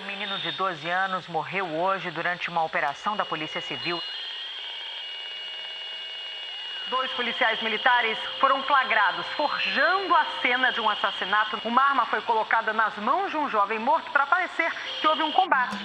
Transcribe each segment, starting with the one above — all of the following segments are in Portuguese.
Um menino de 12 anos morreu hoje durante uma operação da Polícia Civil. Dois policiais militares foram flagrados forjando a cena de um assassinato. Uma arma foi colocada nas mãos de um jovem morto para parecer que houve um combate.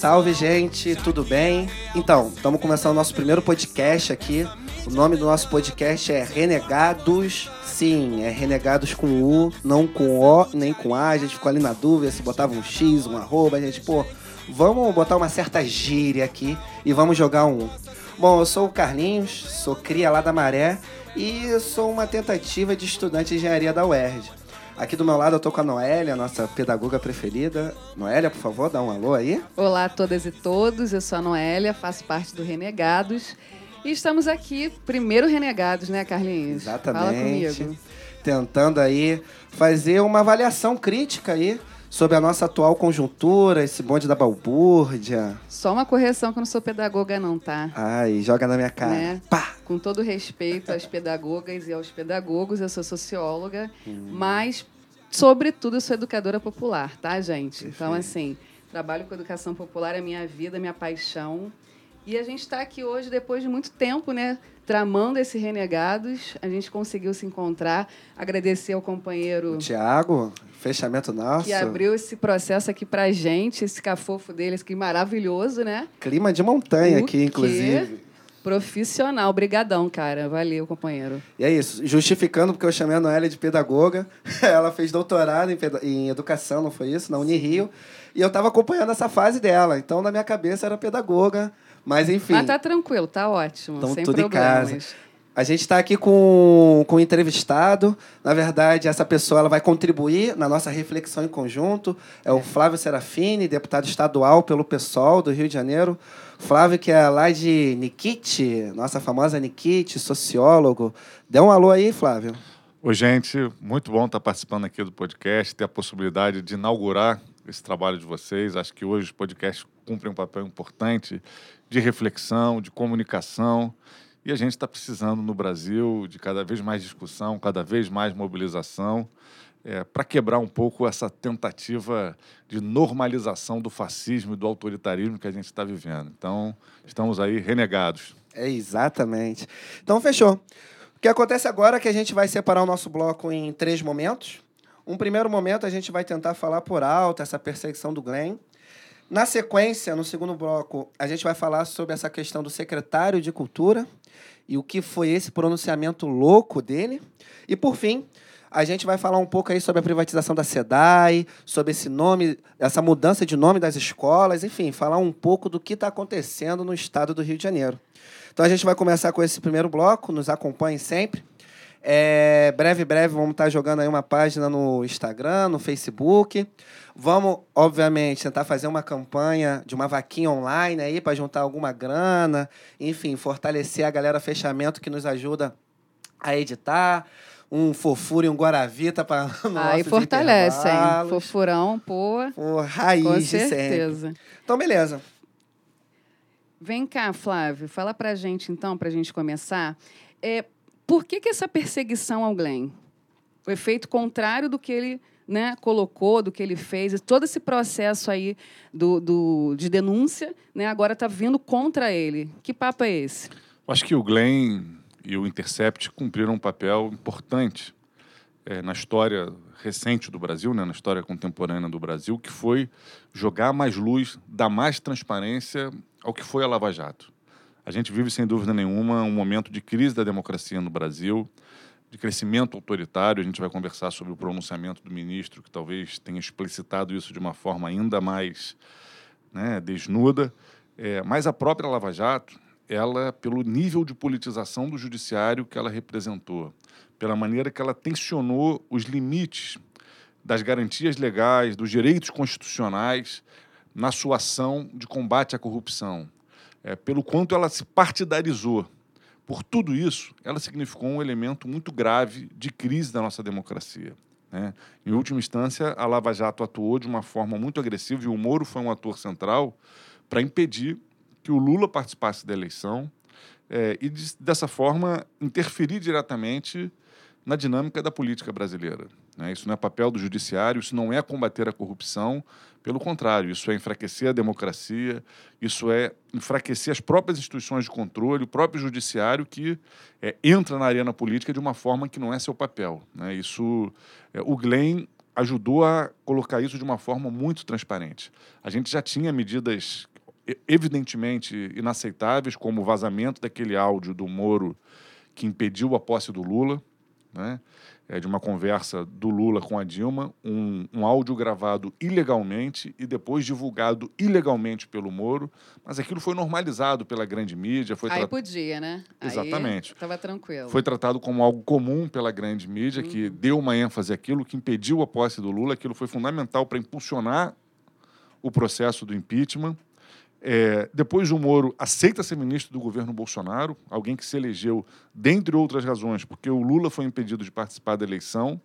Salve, gente, tudo bem? Então, estamos começando o nosso primeiro podcast aqui. O nome do nosso podcast é Renegados. Sim, é Renegados com U, não com O, nem com A. A gente ficou ali na dúvida se botava um X, um arroba. A gente, pô, vamos botar uma certa gíria aqui e vamos jogar um. Bom, eu sou o Carlinhos, sou cria lá da Maré e sou uma tentativa de estudante de engenharia da UERJ. Aqui do meu lado eu tô com a Noélia, nossa pedagoga preferida. Noélia, por favor, dá um alô aí. Olá a todas e todos, eu sou a Noélia, faço parte do Renegados. E estamos aqui, primeiro Renegados, né, Carlinhos? Exatamente. Fala comigo. Tentando aí fazer uma avaliação crítica aí sobre a nossa atual conjuntura, esse bonde da balbúrdia. Só uma correção que eu não sou pedagoga não, tá? Ai, joga na minha cara. Né? Pá! Com todo respeito às pedagogas e aos pedagogos, eu sou socióloga, mas, sobretudo, sou educadora popular, tá, gente? Então, Perfeito. assim, trabalho com educação popular, é minha vida, minha paixão. E a gente está aqui hoje, depois de muito tempo, né? Tramando esse Renegados. A gente conseguiu se encontrar. Agradecer ao companheiro Tiago, fechamento nosso. que abriu esse processo aqui pra gente, esse cafofo deles, que maravilhoso, né? Clima de montanha O aqui, inclusive. Profissional. Obrigadão, cara. Valeu, companheiro. E é isso, justificando porque eu chamei a Noélia de pedagoga. Ela fez doutorado em, em educação, não foi isso? Na Unirio. E eu estava acompanhando essa fase dela. Então, na minha cabeça, era pedagoga. Mas, enfim. Mas tá tranquilo, tá ótimo. Então, sem tudo em problemas. casa. A gente está aqui com, com um entrevistado. Na verdade, essa pessoa ela vai contribuir na nossa reflexão em conjunto. É o Flávio Serafini, deputado estadual pelo PSOL do Rio de Janeiro. Flávio, que é lá de Nikit, nossa famosa Nikit, sociólogo. Dê um alô aí, Flávio. Oi, gente. Muito bom estar participando aqui do podcast, ter a possibilidade de inaugurar esse trabalho de vocês. Acho que hoje os podcasts cumprem um papel importante de reflexão, de comunicação. E a gente está precisando no Brasil de cada vez mais discussão, cada vez mais mobilização, para quebrar um pouco essa tentativa de normalização do fascismo e do autoritarismo que a gente está vivendo. Então, estamos aí renegados. É exatamente. Então, fechou. O que acontece agora é que a gente vai separar o nosso bloco em três momentos. Um primeiro momento, a gente vai tentar falar por alto essa perseguição do Glenn. Na sequência, no segundo bloco, a gente vai falar sobre essa questão do secretário de Cultura e o que foi esse pronunciamento louco dele. E, por fim, a gente vai falar um pouco aí sobre a privatização da SEDAI, sobre esse nome, essa mudança de nome das escolas, enfim, falar um pouco do que está acontecendo no estado do Rio de Janeiro. Então a gente vai começar com esse primeiro bloco, nos acompanhem sempre. É, breve, breve, vamos estar jogando aí uma página no Instagram, no Facebook. Vamos, obviamente, tentar fazer uma campanha de uma vaquinha online aí para juntar alguma grana, enfim, fortalecer a galera fechamento que nos ajuda a editar. Um fofura e um guaravita para Aí fortalece, hein? Fofurão, pô. Pô, raiz Com de sempre. certeza. Então, beleza. Vem cá, Flávio, fala pra gente, então, pra gente começar. É, por que, que essa perseguição ao Glenn? O efeito contrário do que ele né, colocou, do que ele fez, todo esse processo aí do, do- de denúncia, né, agora está vindo contra ele. Que papo é esse? Eu Acho que o Glenn e o Intercept cumpriram um papel importante eh, na história recente do Brasil, né, na história contemporânea do Brasil, que foi jogar mais luz, dar mais transparência ao que foi a Lava Jato. A gente vive, sem dúvida nenhuma, um momento de crise da democracia no Brasil. de crescimento autoritário. A gente vai conversar sobre o pronunciamento do ministro, que talvez tenha explicitado isso de uma forma ainda mais né, desnuda. É, mas a própria Lava Jato, ela, pelo nível de politização do judiciário que ela representou, pela maneira que ela tensionou os limites das garantias legais, dos direitos constitucionais na sua ação de combate à corrupção, é, pelo quanto ela se partidarizou. Por tudo isso, ela significou um elemento muito grave de crise da nossa democracia. Né? Em última instância, a Lava Jato atuou de uma forma muito agressiva e o Moro foi um ator central para impedir que o Lula participasse da eleição é, e, de, dessa forma, interferir diretamente na dinâmica da política brasileira. Né? Isso não é papel do judiciário, isso não é combater a corrupção, pelo contrário, isso é enfraquecer a democracia, isso é enfraquecer as próprias instituições de controle, o próprio judiciário que é, entra na arena política de uma forma que não é seu papel. Né? Isso, é, o Glenn ajudou a colocar isso de uma forma muito transparente. A gente já tinha medidas evidentemente inaceitáveis, como o vazamento daquele áudio do Moro que impediu a posse do Lula né? É de uma conversa do Lula com a Dilma, um, um áudio gravado ilegalmente e depois divulgado ilegalmente pelo Moro, mas aquilo foi normalizado pela grande mídia. Foi Aí podia, né? Exatamente. Estava tranquilo. Foi tratado como algo comum pela grande mídia, uhum. que deu uma ênfase àquilo, que impediu a posse do Lula. Aquilo foi fundamental para impulsionar o processo do impeachment. É, depois o Moro aceita ser ministro do governo Bolsonaro, alguém que se elegeu, dentre outras razões, porque o Lula foi impedido de participar da eleição.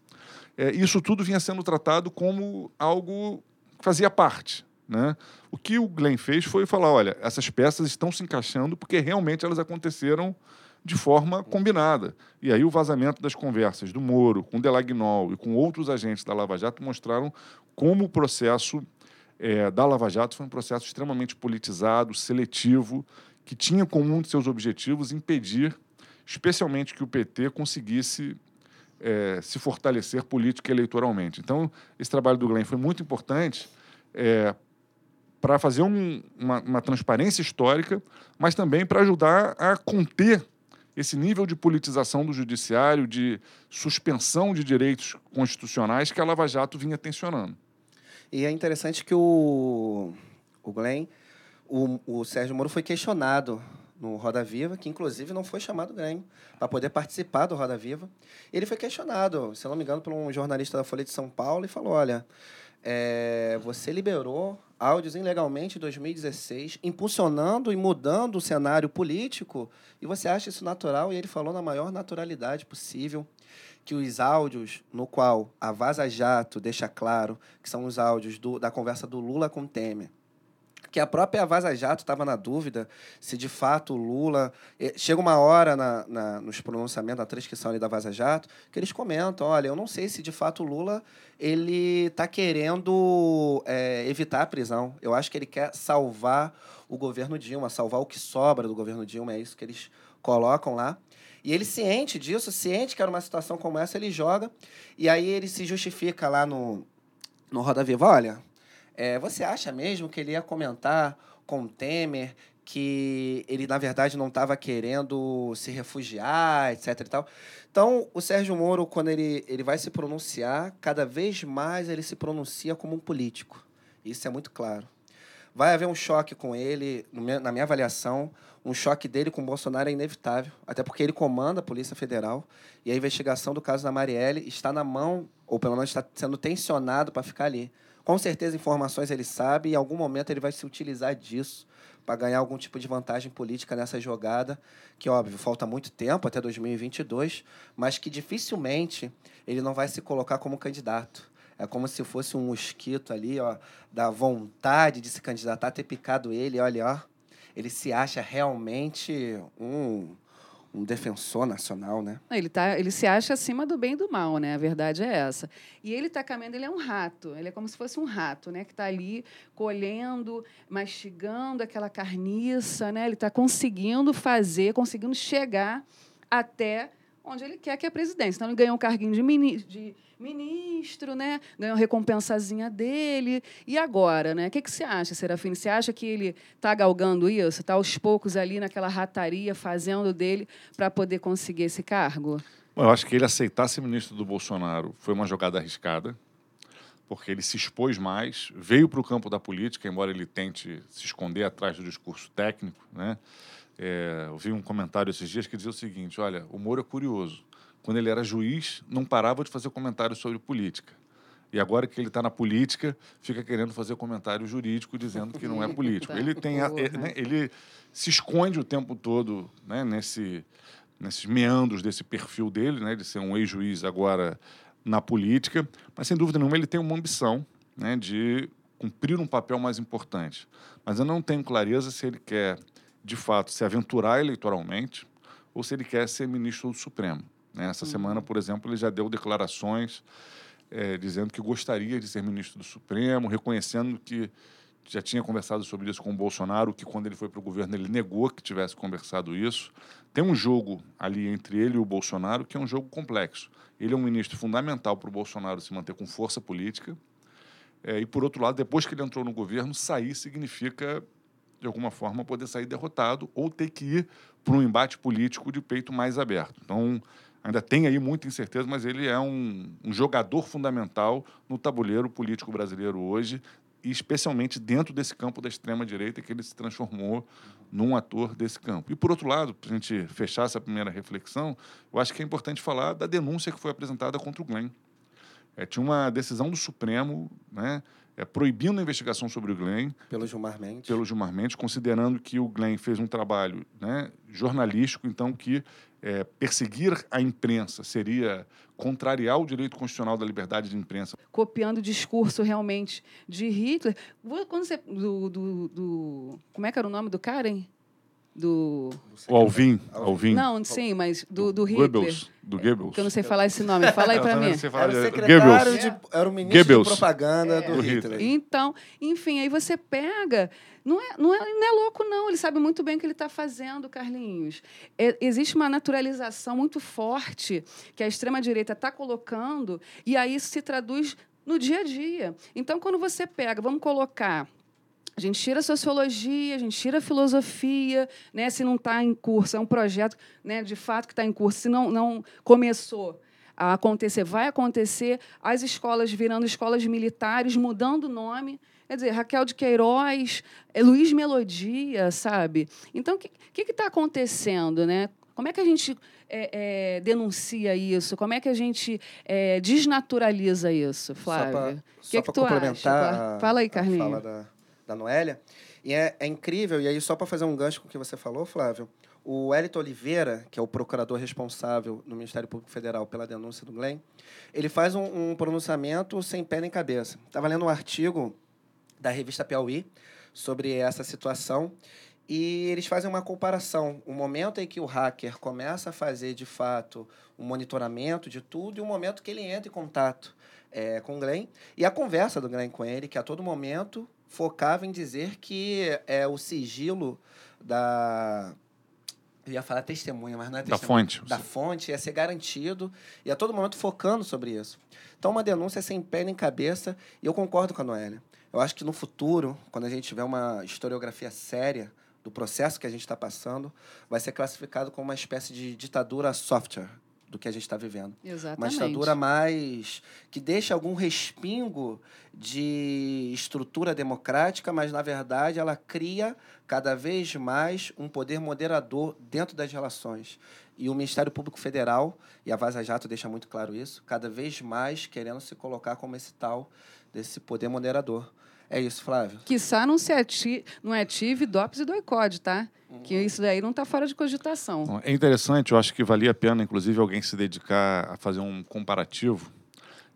É, isso tudo vinha sendo tratado como algo que fazia parte. Né? O que o Glenn fez foi falar: olha, essas peças estão se encaixando porque realmente elas aconteceram de forma combinada. E aí o vazamento das conversas do Moro com Delagnol e com outros agentes da Lava Jato mostraram como o processo é, da Lava Jato foi um processo extremamente politizado, seletivo, que tinha como um de seus objetivos impedir, especialmente, que o PT conseguisse é, se fortalecer política e eleitoralmente. Então, esse trabalho do Glenn foi muito importante é, para fazer um, uma, uma transparência histórica, mas também para ajudar a conter esse nível de politização do judiciário, de suspensão de direitos constitucionais que a Lava Jato vinha tensionando. E é interessante que o, o Glenn, o, o Sérgio Moro foi questionado no Roda Viva, que inclusive não foi chamado Glenn para poder participar do Roda Viva. Ele foi questionado, se não me engano, por um jornalista da Folha de São Paulo e falou: olha, é, você liberou áudios ilegalmente em 2016, impulsionando e mudando o cenário político, e você acha isso natural? E ele falou na maior naturalidade possível que os áudios no qual a Vaza Jato deixa claro que são os áudios do, da conversa do Lula com Temer, que a própria Vaza Jato estava na dúvida se de fato o Lula. Eh, chega uma hora na, na, nos pronunciamentos, na transcrição ali da Vaza Jato, que eles comentam: olha, eu não sei se de fato o Lula ele está querendo é, evitar a prisão. Eu acho que ele quer salvar o governo Dilma, salvar o que sobra do governo Dilma, é isso que eles colocam lá. E ele ciente disso, ciente que era uma situação como essa, ele joga. E aí ele se justifica lá no, no Roda Viva. Olha, é, você acha mesmo que ele ia comentar com o Temer que ele, na verdade, não estava querendo se refugiar, etc. E tal. Então, o Sérgio Moro, quando ele, ele vai se pronunciar, cada vez mais ele se pronuncia como um político. Isso é muito claro. Vai haver um choque com ele, na minha avaliação um choque dele com o Bolsonaro é inevitável, até porque ele comanda a Polícia Federal e a investigação do caso da Marielle está na mão, ou pelo menos está sendo tensionado para ficar ali. Com certeza, informações ele sabe e em algum momento ele vai se utilizar disso para ganhar algum tipo de vantagem política nessa jogada, que, óbvio, falta muito tempo até 2022, mas que dificilmente ele não vai se colocar como candidato. É como se fosse um mosquito ali, ó, da vontade de se candidatar, ter picado ele, olha, ó, ele se acha realmente um, um defensor nacional, né? Ele, tá, ele se acha acima do bem e do mal, né? A verdade é essa. E ele está caminhando, ele é um rato, ele é como se fosse um rato, né? Que está ali colhendo, mastigando aquela carniça, né? Ele está conseguindo fazer, conseguindo chegar até onde ele quer que é a presidência. Então, ele ganhou um carguinho de, mini, de ministro, né? ganhou a recompensazinha dele. E agora, né? O que, que você acha, Serafine? Você acha que ele está galgando isso? Está aos poucos ali naquela rataria, fazendo dele para poder conseguir esse cargo? Bom, eu acho que ele aceitar ser ministro do Bolsonaro foi uma jogada arriscada, porque ele se expôs mais, veio para o campo da política, embora ele tente se esconder atrás do discurso técnico. Né? É, eu vi um comentário esses dias que dizia o seguinte: olha, o Moro é curioso. Quando ele era juiz, não parava de fazer comentários sobre política. E agora que ele está na política, fica querendo fazer comentário jurídico dizendo que não é político. Ele tem, a, ele, né, ele se esconde o tempo todo né, nesse, nesses meandros desse perfil dele, né, de ser um ex-juiz agora na política, mas sem dúvida nenhuma ele tem uma ambição né, de cumprir um papel mais importante. Mas eu não tenho clareza se ele quer, de fato, se aventurar eleitoralmente ou se ele quer ser ministro do Supremo. Né? Essa uhum. semana, por exemplo, ele já deu declarações é, dizendo que gostaria de ser ministro do Supremo, reconhecendo que já tinha conversado sobre isso com o Bolsonaro, que quando ele foi para o governo ele negou que tivesse conversado isso. Tem um jogo ali entre ele e o Bolsonaro que é um jogo complexo. Ele é um ministro fundamental para o Bolsonaro se manter com força política. É, e, por outro lado, depois que ele entrou no governo, sair significa, de alguma forma, poder sair derrotado ou ter que ir para um embate político de peito mais aberto. Então, ainda tem aí muita incerteza, mas ele é um, um jogador fundamental no tabuleiro político brasileiro hoje, e especialmente dentro desse campo da extrema-direita, que ele se transformou num ator desse campo. E, por outro lado, para a gente fechar essa primeira reflexão, eu acho que é importante falar da denúncia que foi apresentada contra o Glenn. É, tinha uma decisão do Supremo né, é, proibindo a investigação sobre o Glenn. Pelo Gilmar Mendes. Pelo Gilmar Mendes, considerando que o Glenn fez um trabalho né, jornalístico, então que é, perseguir a imprensa seria contrariar o direito constitucional da liberdade de imprensa. Copiando o discurso realmente de Hitler. Quando você. Do, do, do, como é que era o nome do cara, hein? Do. O Alvin. Alvin. Não, sim, mas do, do Hitler. Goebbels. Do Goebbels. Que eu não sei falar esse nome. Fala aí para mim. Era o secretário de, Era o ministro Goebbels. de propaganda é. do, Hitler. Então, enfim, aí você pega. Não é, não, é, não é louco, não. Ele sabe muito bem o que ele está fazendo, Carlinhos. É, existe uma naturalização muito forte que a extrema-direita está colocando, e aí isso se traduz no dia a dia. Então, quando você pega, vamos colocar a gente tira a sociologia, a gente tira a filosofia, né? se não está em curso, é um projeto né, de fato que está em curso, se não, não começou a acontecer, vai acontecer, as escolas virando escolas militares, mudando o nome. Quer dizer, Raquel de Queiroz, é Luiz Melodia, sabe? Então, o que está acontecendo? Né? Como é que a gente é, é, denuncia isso? Como é que a gente é, desnaturaliza isso, Flávia? O que, que tu acha? Fala aí, Carlinhos. Da Noélia. E é, é incrível, e aí só para fazer um gancho com o que você falou, Flávio, o Elito Oliveira, que é o procurador responsável no Ministério Público Federal pela denúncia do Glenn, ele faz um, um pronunciamento sem pé nem cabeça. Estava lendo um artigo da revista Piauí sobre essa situação e eles fazem uma comparação. O momento em que o hacker começa a fazer, de fato, um monitoramento de tudo e o momento que ele entra em contato é, com o Glenn. E a conversa do Glenn com ele, que a todo momento focava em dizer que é o sigilo da. Eu ia falar testemunha, mas não é testemunha. Da fonte. Da fonte ia ser garantido e a todo momento focando sobre isso. Então, uma denúncia sem pé nem cabeça, e eu concordo com a Noélia. Eu acho que no futuro, quando a gente tiver uma historiografia séria do processo que a gente está passando, vai ser classificado como uma espécie de ditadura software, do que a gente está vivendo. Exatamente. Uma ditadura mais que deixa algum respingo de estrutura democrática, mas na verdade ela cria cada vez mais um poder moderador dentro das relações. E o Ministério Público Federal e a Vaza Jato deixa muito claro isso, cada vez mais querendo se colocar como esse tal desse poder moderador. É isso, Flávio. Quiçá não, se ati não é ative DOPS e doicode, tá? Uhum. Que isso daí não está fora de cogitação. É interessante, eu acho que valia a pena, inclusive, alguém se dedicar a fazer um comparativo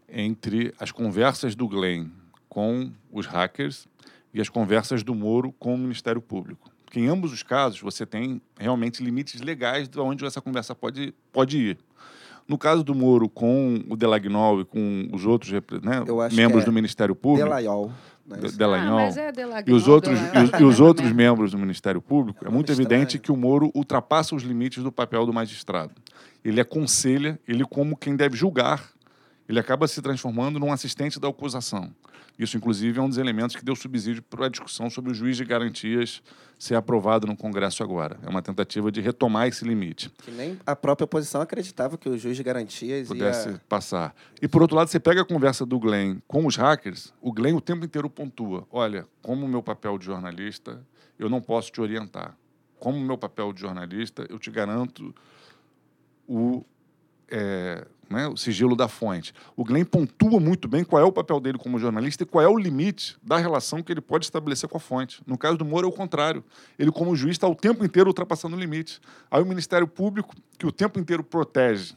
entre as conversas do Glenn com os hackers e as conversas do Moro com o Ministério Público. Porque em ambos os casos você tem realmente limites legais de onde essa conversa pode, pode ir. No caso do Moro com o Delagnol e com os outros né, membros é do Ministério Público. Delaiol. Delanhol, ah, é e os outros, e os, e os outros membros do Ministério Público, é muito evidente que o Moro ultrapassa os limites do papel do magistrado. Ele aconselha, ele como quem deve julgar, ele acaba se transformando num assistente da acusação. Isso, inclusive, é um dos elementos que deu subsídio para a discussão sobre o juiz de garantias ser aprovado no Congresso agora. É uma tentativa de retomar esse limite. Que nem a própria oposição acreditava que o juiz de garantias pudesse ia... passar. E, por outro lado, você pega a conversa do Glenn com os hackers, o Glenn o tempo inteiro pontua. Olha, como meu papel de jornalista, eu não posso te orientar. Como meu papel de jornalista, eu te garanto o... É, né, o sigilo da fonte. O Glenn pontua muito bem qual é o papel dele como jornalista e qual é o limite da relação que ele pode estabelecer com a fonte. No caso do Moro é o contrário. Ele, como juiz, está o tempo inteiro ultrapassando o limite. Aí o Ministério Público, que o tempo inteiro protege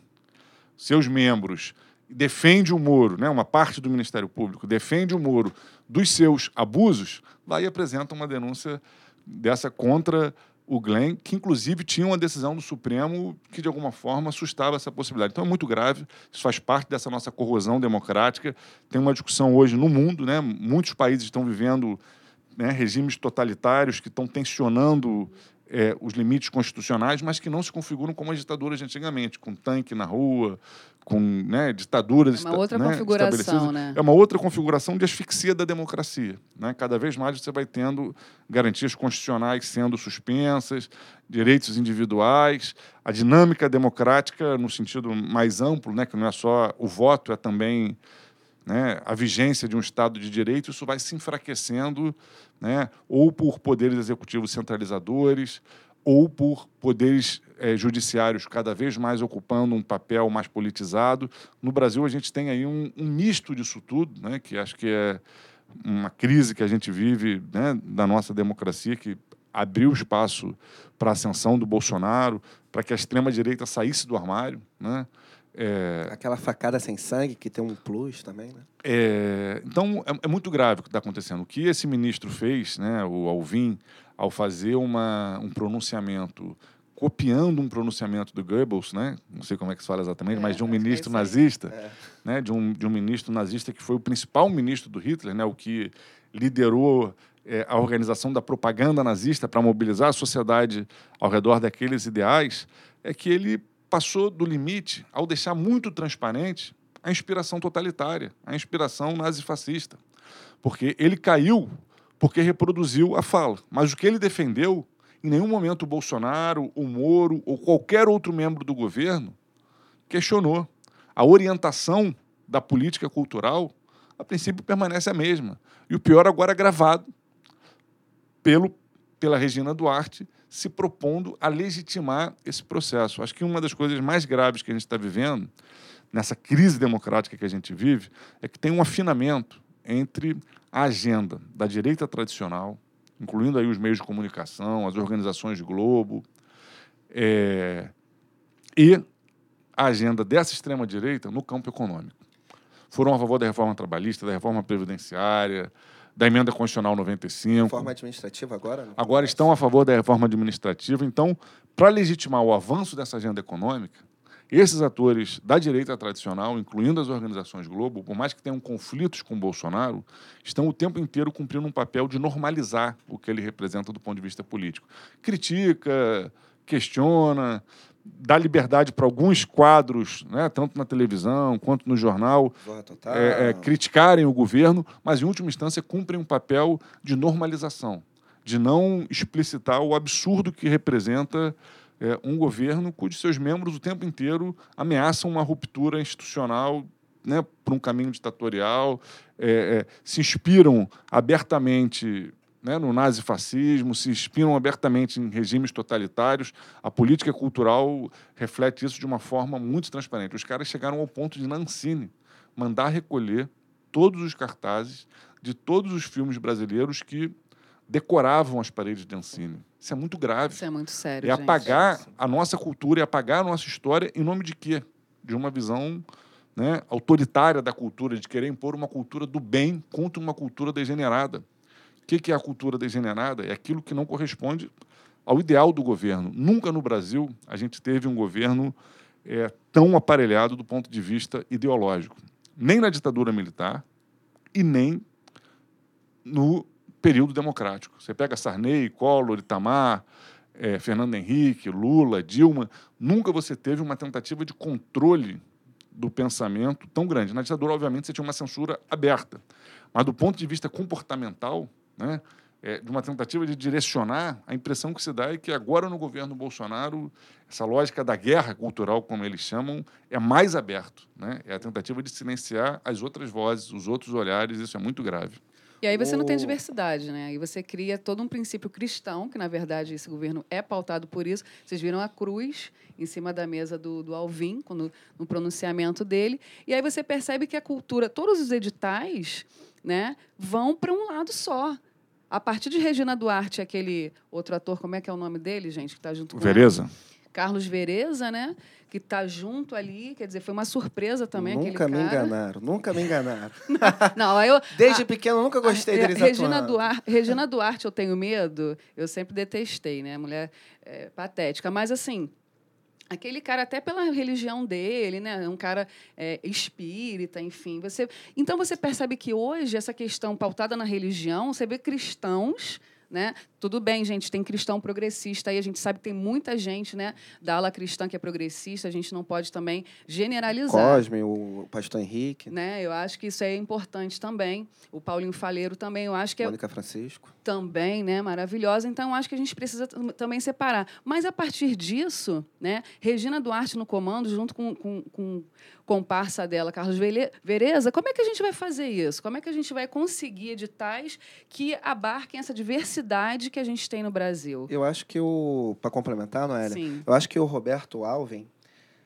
seus membros, defende o Moro, né, uma parte do Ministério Público, defende o Moro dos seus abusos, vai e apresenta uma denúncia dessa contra o Glenn, que inclusive tinha uma decisão do Supremo que de alguma forma assustava essa possibilidade. Então é muito grave, isso faz parte dessa nossa corrosão democrática. Tem uma discussão hoje no mundo, né? muitos países estão vivendo né, regimes totalitários que estão tensionando é, os limites constitucionais, mas que não se configuram como as ditaduras de antigamente, com tanque na rua, com né, ditaduras. É uma outra né, configuração, né? É uma outra configuração de asfixia da democracia. Né? Cada vez mais você vai tendo garantias constitucionais sendo suspensas, direitos individuais, a dinâmica democrática no sentido mais amplo, né, que não é só o voto, é também né, a vigência de um Estado de Direito, isso vai se enfraquecendo, né, ou por poderes executivos centralizadores, ou por poderes é, judiciários cada vez mais ocupando um papel mais politizado. No Brasil, a gente tem aí um, um misto disso tudo, né, que acho que é uma crise que a gente vive né, da nossa democracia, que abriu espaço para a ascensão do Bolsonaro, para que a extrema-direita saísse do armário. Né? É... Aquela facada sem sangue que tem um plus também, né? É... Então, é, é, muito grave o que está acontecendo. O que esse ministro fez, né, o Alvim, ao fazer uma, um pronunciamento copiando um pronunciamento do Goebbels, né? não sei como é que se fala exatamente, é, mas de um ministro é nazista, é. né? de, um, de um ministro nazista que foi o principal ministro do Hitler, né? o que liderou a organização da propaganda nazista para mobilizar a sociedade ao redor daqueles ideais, é que ele passou do limite ao deixar muito transparente a inspiração totalitária, a inspiração nazifascista. Porque ele caiu porque reproduziu a fala. Mas o que ele defendeu em nenhum momento o Bolsonaro, o Moro ou qualquer outro membro do governo questionou. A orientação da política cultural, a princípio, permanece a mesma. E o pior agora gravado pelo, pela Regina Duarte, se propondo a legitimar esse processo. Acho que uma das coisas mais graves que a gente está vivendo, nessa crise democrática que a gente vive, é que tem um afinamento entre a agenda da direita tradicional, incluindo aí os meios de comunicação, as organizações de Globo, é, e a agenda dessa extrema-direita no campo econômico. Foram a favor da reforma trabalhista, da reforma previdenciária, da emenda constitucional 95. Reforma administrativa agora? Não? Agora estão a favor da reforma administrativa. Então, para legitimar o avanço dessa agenda econômica, esses atores da direita tradicional, incluindo as organizações Globo, por mais que tenham conflitos com Bolsonaro, estão o tempo inteiro cumprindo um papel de normalizar o que ele representa do ponto de vista político. Critica, questiona, dá liberdade para alguns quadros, né, tanto na televisão quanto no jornal, é, é, criticarem o governo, mas, em última instância, cumprem um papel de normalização, de não explicitar o absurdo que representa é, um governo cujos seus membros o tempo inteiro ameaçam uma ruptura institucional né, para um caminho ditatorial, é, é, se inspiram abertamente né, no nazifascismo, se inspiram abertamente em regimes totalitários. A política cultural reflete isso de uma forma muito transparente. Os caras chegaram ao ponto de Nancine mandar recolher todos os cartazes de todos os filmes brasileiros que decoravam as paredes de Ancine. Isso é muito grave. Isso é muito sério. É apagar gente. a nossa cultura e apagar a nossa história em nome de quê? De uma visão né, autoritária da cultura, de querer impor uma cultura do bem contra uma cultura degenerada. O que é a cultura degenerada? É aquilo que não corresponde ao ideal do governo. Nunca no Brasil a gente teve um governo é, tão aparelhado do ponto de vista ideológico. Nem na ditadura militar e nem no período democrático. Você pega Sarney, Collor, Itamar, é, Fernando Henrique, Lula, Dilma, nunca você teve uma tentativa de controle do pensamento tão grande. Na ditadura, obviamente, você tinha uma censura aberta, Mas do ponto de vista comportamental, né, é, de uma tentativa de direcionar, a impressão que se dá é que agora no governo Bolsonaro, essa lógica da guerra cultural, como eles chamam, é mais aberto. Né? É a tentativa de silenciar as outras vozes, os outros olhares, isso é muito grave. E aí você não tem diversidade, né? Aí você cria todo um princípio cristão, que na verdade esse governo é pautado por isso. Vocês viram a cruz em cima da mesa do, do Alvim, quando, no pronunciamento dele. E aí você percebe que a cultura, todos os editais, né, vão para um lado só. A partir de Regina Duarte, aquele outro ator, como é que é o nome dele, gente, que está junto com ela? Vereza? Carlos Vereza, né? Que está junto ali, quer dizer, foi uma surpresa também nunca aquele me cara. enganaram, nunca me enganaram. Não, aí eu, Desde pequeno eu nunca gostei É, deles Regina atuando. Duarte, Regina Duarte, eu tenho medo, eu sempre detestei, né? Mulher é, patética. Mas, assim, aquele cara, até pela religião dele, né? Um cara é, espírita, enfim. Você, então, você percebe que hoje, essa questão pautada na religião, você vê cristãos. Né? Tudo bem, gente, tem cristão progressista aí, a gente sabe que tem muita gente né, da ala cristã que é progressista, a gente não pode também generalizar Cosme, o pastor Henrique, né? Eu acho que isso é importante também. O Paulinho Faleiro também, eu acho que é Mônica Francisco. também, né, maravilhosa. Então, eu acho que a gente precisa tam- também separar. Mas a partir disso, né, Regina Duarte no comando, junto com, com, com comparsa dela, Carlos Vereza, como é que a gente vai fazer isso? Como é que a gente vai conseguir editais que abarquem essa diversidade que a gente tem no Brasil? Eu acho que o. Para complementar, Noélia, Sim. eu acho que o Roberto Alvin,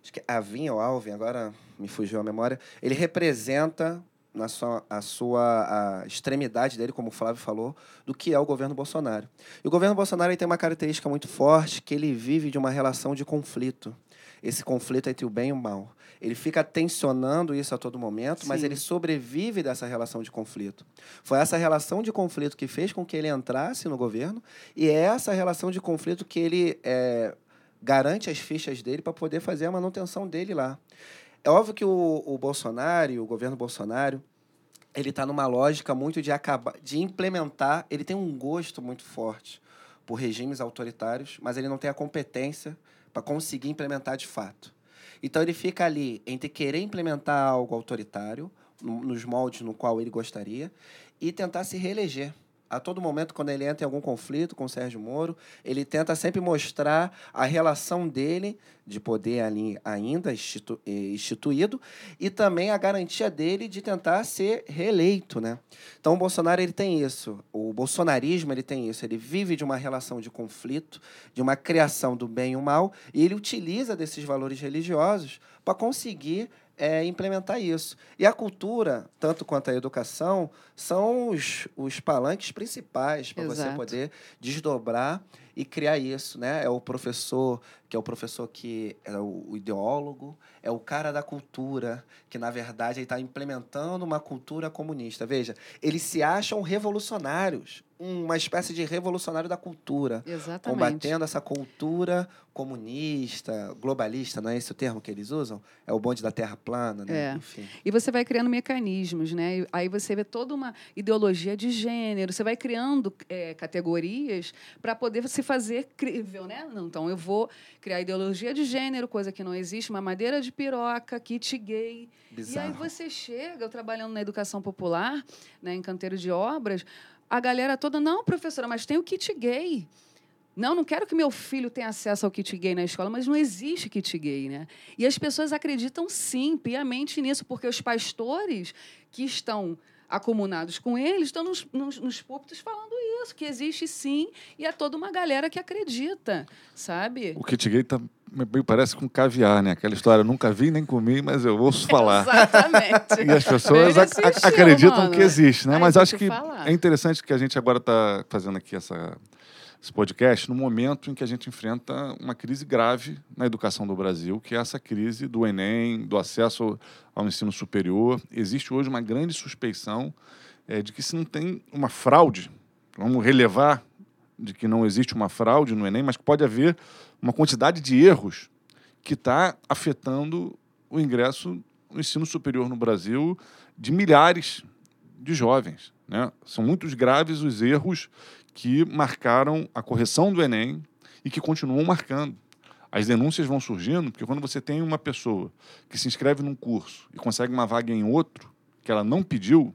acho que Avin ou Alvin, agora me fugiu a memória, ele representa na sua, a sua a extremidade dele, como o Flávio falou, do que é o governo Bolsonaro. E o governo Bolsonaro ele tem uma característica muito forte, que ele vive de uma relação de conflito. Esse conflito entre o bem e o mal. Ele fica tensionando isso a todo momento, mas Sim. ele sobrevive dessa relação de conflito. Foi essa relação de conflito que fez com que ele entrasse no governo e é essa relação de conflito que ele é, garante as fichas dele para poder fazer a manutenção dele lá. É óbvio que o, o Bolsonaro, e o governo Bolsonaro, ele está numa lógica muito de acabar, de implementar. Ele tem um gosto muito forte por regimes autoritários, mas ele não tem a competência para conseguir implementar de fato. Então ele fica ali entre querer implementar algo autoritário no- nos moldes no qual ele gostaria e tentar se reeleger. A todo momento, quando ele entra em algum conflito com o Sérgio Moro, ele tenta sempre mostrar a relação dele de poder ali ainda institu- eh, instituído e também a garantia dele de tentar ser reeleito, né? Então o Bolsonaro ele tem isso, o bolsonarismo ele tem isso, ele vive de uma relação de conflito, de uma criação do bem e o mal e ele utiliza desses valores religiosos para conseguir é, implementar isso. E a cultura, tanto quanto a educação, são os, os palanques principais para você poder desdobrar e criar isso, né? É o professor, que é o professor que é o, ideólogo, é o cara da cultura, que na verdade ele está implementando uma cultura comunista. Veja, eles se acham revolucionários, uma espécie de revolucionário da cultura, Exatamente. combatendo essa cultura comunista, globalista, não é esse o termo que eles usam? É o bonde da terra plana, né? É. Enfim. E você vai criando mecanismos, né? E Aí você vê toda uma ideologia de gênero, você vai criando eh, categorias para poder se fazer crível, né? Não, Então, eu vou criar ideologia de gênero, coisa que não existe, uma madeira de piroca, kit gay. E aí Bizarro. você chega, eu trabalhando na educação popular, né, em canteiro de obras, a galera toda, não, professora, mas tem o kit gay. Não, não quero que meu filho tenha acesso ao kit gay na escola, mas não existe kit gay, né? E as pessoas acreditam sim, piamente nisso, porque os pastores que estão acumunados com eles estão nos, nos, nos púlpitos falando isso, que existe sim, e é toda uma galera que acredita, sabe? O kit gay tá, me parece com caviar, né? Aquela história, nunca vi nem comi, mas eu ouço falar. Exatamente. E as pessoas ac- ac- acreditam mano. que existe, né? Mas acho que falar. é interessante que a gente agora está fazendo aqui essa, esse podcast no momento em que a gente enfrenta uma crise grave na educação do Brasil, que é essa crise do Enem, do acesso ao ensino superior. Existe hoje uma grande suspeição eh, de que se não tem uma fraude, vamos relevar de que não existe uma fraude no Enem, mas que pode haver uma quantidade de erros que está afetando o ingresso no ensino superior no Brasil de milhares de jovens. Né? São muito graves os erros que marcaram a correção do Enem e que continuam marcando. As denúncias vão surgindo porque quando você tem uma pessoa que se inscreve num curso e consegue uma vaga em outro que ela não pediu,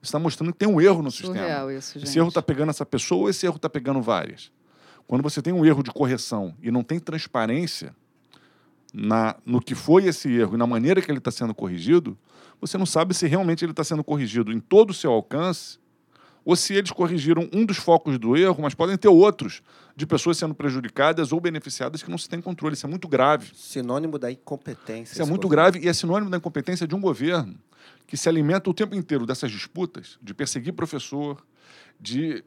está mostrando que tem um erro no sistema. Surreal isso, gente. Esse erro está pegando essa pessoa ou esse erro está pegando várias? Quando você tem um erro de correção e não tem transparência na, no que foi esse erro e na maneira que ele está sendo corrigido, você não sabe se realmente ele está sendo corrigido em todo o seu alcance ou se eles corrigiram um dos focos do erro, mas podem ter outros de pessoas sendo prejudicadas ou beneficiadas que não se tem controle. Isso é muito grave. Sinônimo da incompetência. Isso é muito governo. grave e é sinônimo da incompetência de um governo que se alimenta o tempo inteiro dessas disputas, de perseguir professor, de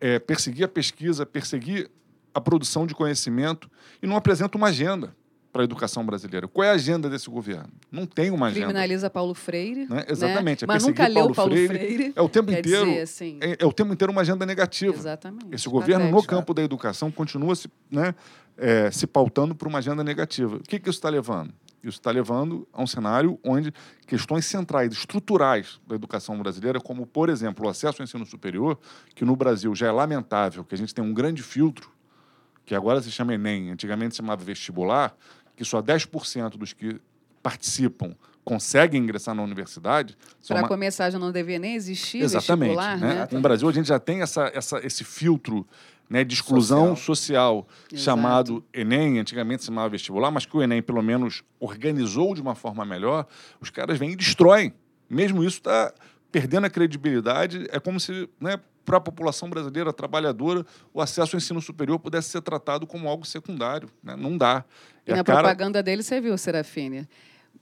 eh, perseguir a pesquisa, perseguir a produção de conhecimento e não apresenta uma agenda para a educação brasileira. Qual é a agenda desse governo? Não tem uma agenda. Criminaliza Paulo Freire. Né? Exatamente, é Mas perseguir nunca leu Paulo Paulo Freire. Freire. É o tempo inteiro. dizer, assim, É, é o tempo inteiro uma agenda negativa. Exatamente. Esse governo, no Patético. campo da educação, continua se, né, eh, se pautando por uma agenda negativa. O que, que isso está levando? Isso está levando a um cenário onde questões centrais, estruturais da educação brasileira, como, por exemplo, o acesso ao ensino superior, que no Brasil já é lamentável, que a gente tem um grande filtro, que agora se chama Enem, antigamente se chamava vestibular, que só 10% dos que participam conseguem ingressar na universidade. Para uma- começar, já não devia nem existir Exatamente. vestibular, né? né? No Brasil, a gente já tem essa, essa, esse filtro né, de exclusão social, Exato. chamado Enem, antigamente se chamava vestibular, mas que o Enem, pelo menos, organizou de uma forma melhor, os caras vêm e destroem. Mesmo isso está perdendo a credibilidade. É como se, né, para a população brasileira trabalhadora, o acesso ao ensino superior pudesse ser tratado como algo secundário. Né? Não dá. E a na cara- propaganda dele, você viu, Serafine?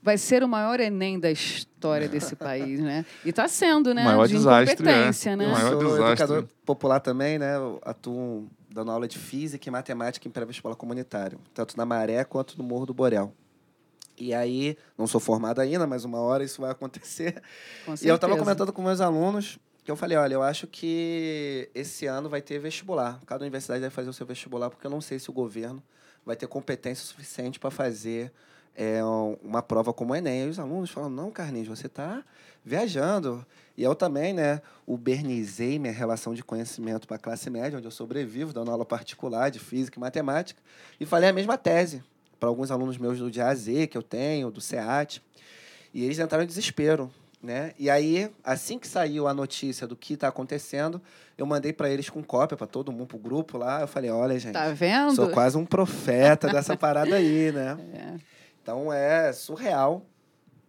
Vai ser o maior Enem da história desse país, né? E está sendo, né? Maior de desastre, incompetência, é. né? O Eu maior sou desastre. educador popular também, né? Eu atuo dando aula de física e matemática em pré-vestibular comunitário, tanto na Maré quanto no Morro do Borel. E aí, não sou formado ainda, mas uma hora isso vai acontecer. E eu estava comentando com meus alunos que eu falei, olha, eu acho que esse ano vai ter vestibular. Cada universidade deve fazer o seu vestibular, porque eu não sei se o governo vai ter competência suficiente para fazer é, um- uma prova como o Enem. E os alunos falam, não, Carlinhos, você está viajando. E eu também, né, ubernizei minha relação de conhecimento para a classe média, onde eu sobrevivo, dando aula particular de física e matemática, e falei a mesma tese para alguns alunos meus do DAZ que eu tenho, do SEAT. E eles entraram em desespero, né? E aí, assim que saiu a notícia do que está acontecendo, eu mandei para eles com cópia para todo mundo, pro grupo lá. Eu falei, olha, gente, Tá vendo? sou quase um profeta dessa parada aí, né? É. Então é surreal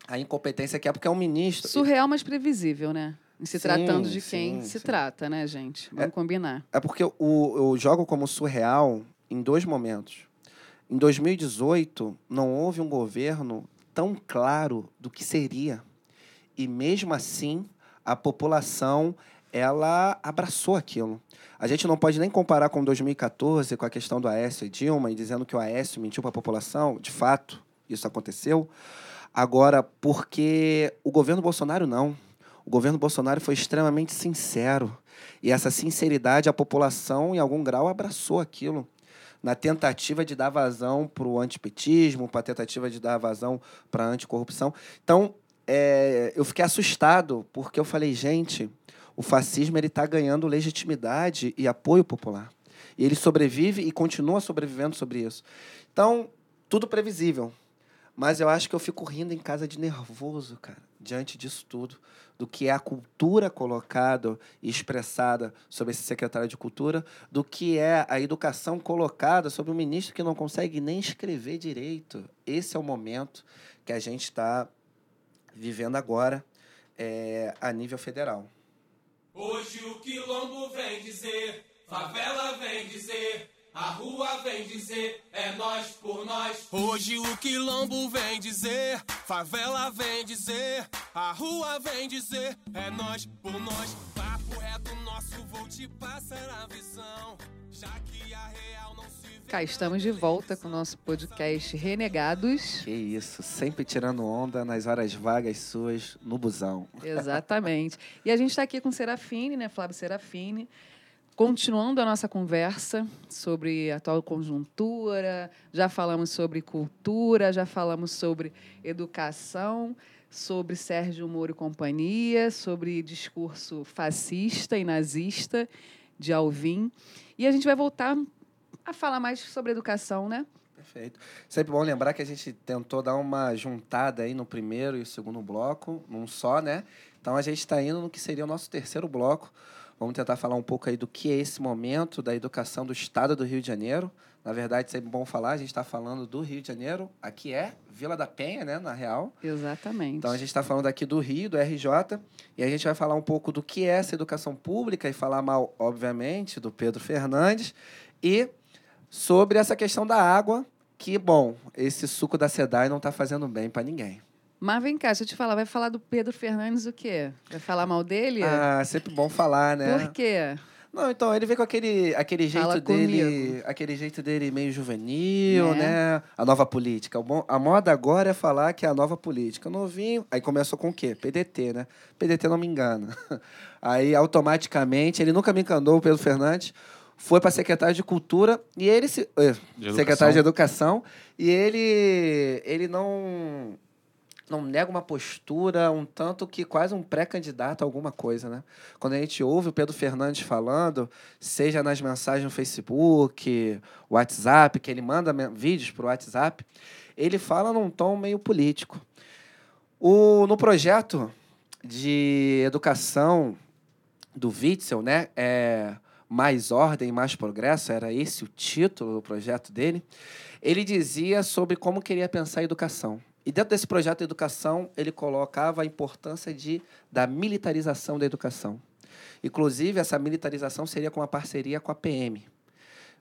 a incompetência que é, porque é um ministro. Surreal, mas previsível, né? Em se Sim, tratando de quem sim, se sim. trata, né, gente? Vamos combinar. É porque o, eu jogo como surreal em dois momentos. Em 2018, não houve um governo tão claro do que seria. E mesmo assim, a população ela abraçou aquilo. A gente não pode nem comparar com 2014, com a questão do Aécio e Dilma, e dizendo que o Aécio mentiu para a população. De fato, isso aconteceu. Agora, porque o governo Bolsonaro não. O governo Bolsonaro foi extremamente sincero. E essa sinceridade, a população, em algum grau, abraçou aquilo. Na tentativa de dar vazão para o antipetismo, para a tentativa de dar vazão para a anticorrupção. Então, é, eu fiquei assustado, porque eu falei, gente, o fascismo está ganhando legitimidade e apoio popular. E ele sobrevive e continua sobrevivendo sobre isso. Então, tudo previsível. Mas eu acho que eu fico rindo em casa de nervoso, cara, diante disso tudo. Do que é a cultura colocada e expressada sobre esse secretário de cultura, do que é a educação colocada sobre um ministro que não consegue nem escrever direito. Esse é o momento que a gente está vivendo agora é, a nível federal. Hoje o quilombo vem dizer, favela vem dizer, a rua vem dizer, é nós por nós. Hoje o quilombo vem dizer, favela vem dizer, a rua vem dizer, é nós por nós. Papo reto nosso, vou te passar a visão, já que a real não se vê. Cá estamos de volta com o nosso podcast Renegados. Que isso, sempre tirando onda nas horas vagas suas no busão. Exatamente. E a gente está aqui com Serafine, né, Flávio Serafine, continuando a nossa conversa sobre a atual conjuntura. Já falamos sobre cultura, já falamos sobre educação, sobre Sérgio Moro e companhia, sobre discurso fascista e nazista de Alvim. E a gente vai voltar a falar mais sobre educação, né? Perfeito. Sempre bom lembrar que a gente tentou dar uma juntada aí no primeiro e segundo bloco, num só, né? Então a gente está indo no que seria o nosso terceiro bloco. Vamos tentar falar um pouco aí do que é esse momento da educação do Estado do Rio de Janeiro. Na verdade, sempre bom falar, a gente está falando do Rio de Janeiro. Aqui é Vila da Penha, né, na real. Exatamente. Então a gente está falando aqui do Rio, do RJ, e a gente vai falar um pouco do que é essa educação pública e falar mal, obviamente, do Pedro Fernandes e sobre essa questão da água, que, bom, esse suco da SEDAI não está fazendo bem para ninguém. Mas vem cá, deixa eu te falar, vai falar do Pedro Fernandes o quê? Vai falar mal dele? Ah, sempre bom falar, né? Por quê? Não, então, ele vem com aquele, aquele jeito Fala dele. comigo. Aquele jeito dele meio juvenil, Né? né? A nova política. O bom- A moda agora é falar que é a nova política. Novinho. Aí começou com o quê? PDT, né? PDT não me engana. Aí, automaticamente, ele nunca me enganou, o Pedro Fernandes. Foi para secretário de Cultura e ele se. eh, De secretário de Educação. E ele. Ele não. Não nega uma postura um tanto que quase um pré-candidato a alguma coisa, né? Quando a gente ouve o Pedro Fernandes falando, seja nas mensagens no Facebook, WhatsApp, que ele manda vídeos para o WhatsApp, ele fala num tom meio político. O, no projeto de educação do Witzel, né? É, mais ordem, mais progresso, era esse o título do projeto dele. Ele dizia sobre como queria pensar a educação. E dentro desse projeto de educação, ele colocava a importância de, da militarização da educação. Inclusive, essa militarização seria com uma parceria com a PM,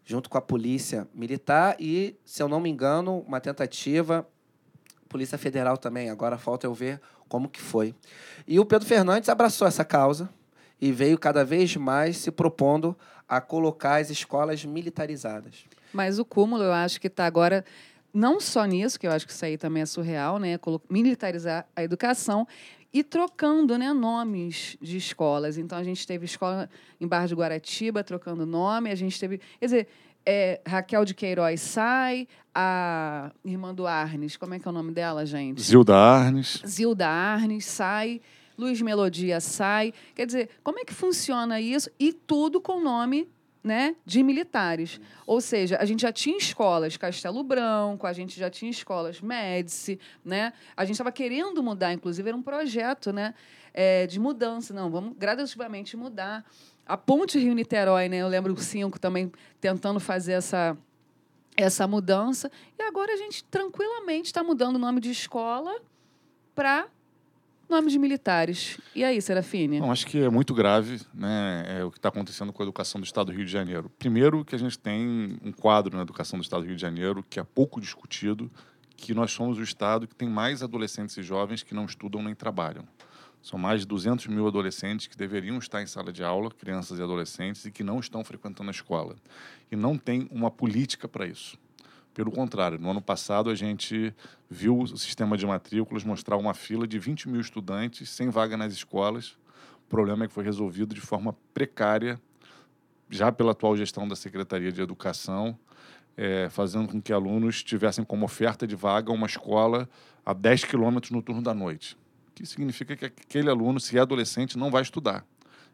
junto com a Polícia Militar e, se eu não me engano, uma tentativa Polícia Federal também. Agora falta eu ver como que foi. E o Pedro Fernandes abraçou essa causa e veio cada vez mais se propondo a colocar as escolas militarizadas. Mas o cúmulo, eu acho que está agora, não só nisso, que eu acho que isso aí também é surreal, né? Militarizar a educação e trocando né, nomes de escolas. Então, a gente teve escola em Barra de Guaratiba trocando nome, a gente teve. Quer dizer, é, Raquel de Queiroz sai, a irmã do Arnes, como é que é o nome dela, gente? Zilda Arnes. Zilda Arnes sai, Luiz Melodia sai. Quer dizer, como é que funciona isso? E tudo com nome né, de militares. Ou seja, a gente já tinha escolas Castelo Branco, a gente já tinha escolas Médici, né? A gente estava querendo mudar, inclusive era um projeto né, é, de mudança. Não, vamos gradativamente mudar. A Ponte Rio-Niterói, né? Eu lembro o Cinco também tentando fazer essa essa mudança. E agora a gente tranquilamente está mudando o nome de escola para nome de militares. E aí, Serafine? Bom, acho que é muito grave né, é, o que está acontecendo com a educação do Estado do Rio de Janeiro. Primeiro, que a gente tem um quadro na educação do Estado do Rio de Janeiro que é pouco discutido, que nós somos o Estado que tem mais adolescentes e jovens que não estudam nem trabalham. São mais de 200 mil adolescentes que deveriam estar em sala de aula, crianças e adolescentes, e que não estão frequentando a escola. E não tem uma política para isso. Pelo contrário, no ano passado a gente viu o sistema de matrículas mostrar uma fila de 20 mil estudantes sem vaga nas escolas. O problema é que foi resolvido de forma precária, já pela atual gestão da Secretaria de Educação, eh, fazendo com que alunos tivessem como oferta de vaga uma escola a 10 quilômetros no turno da noite. O que significa que aquele aluno, se é adolescente, não vai estudar.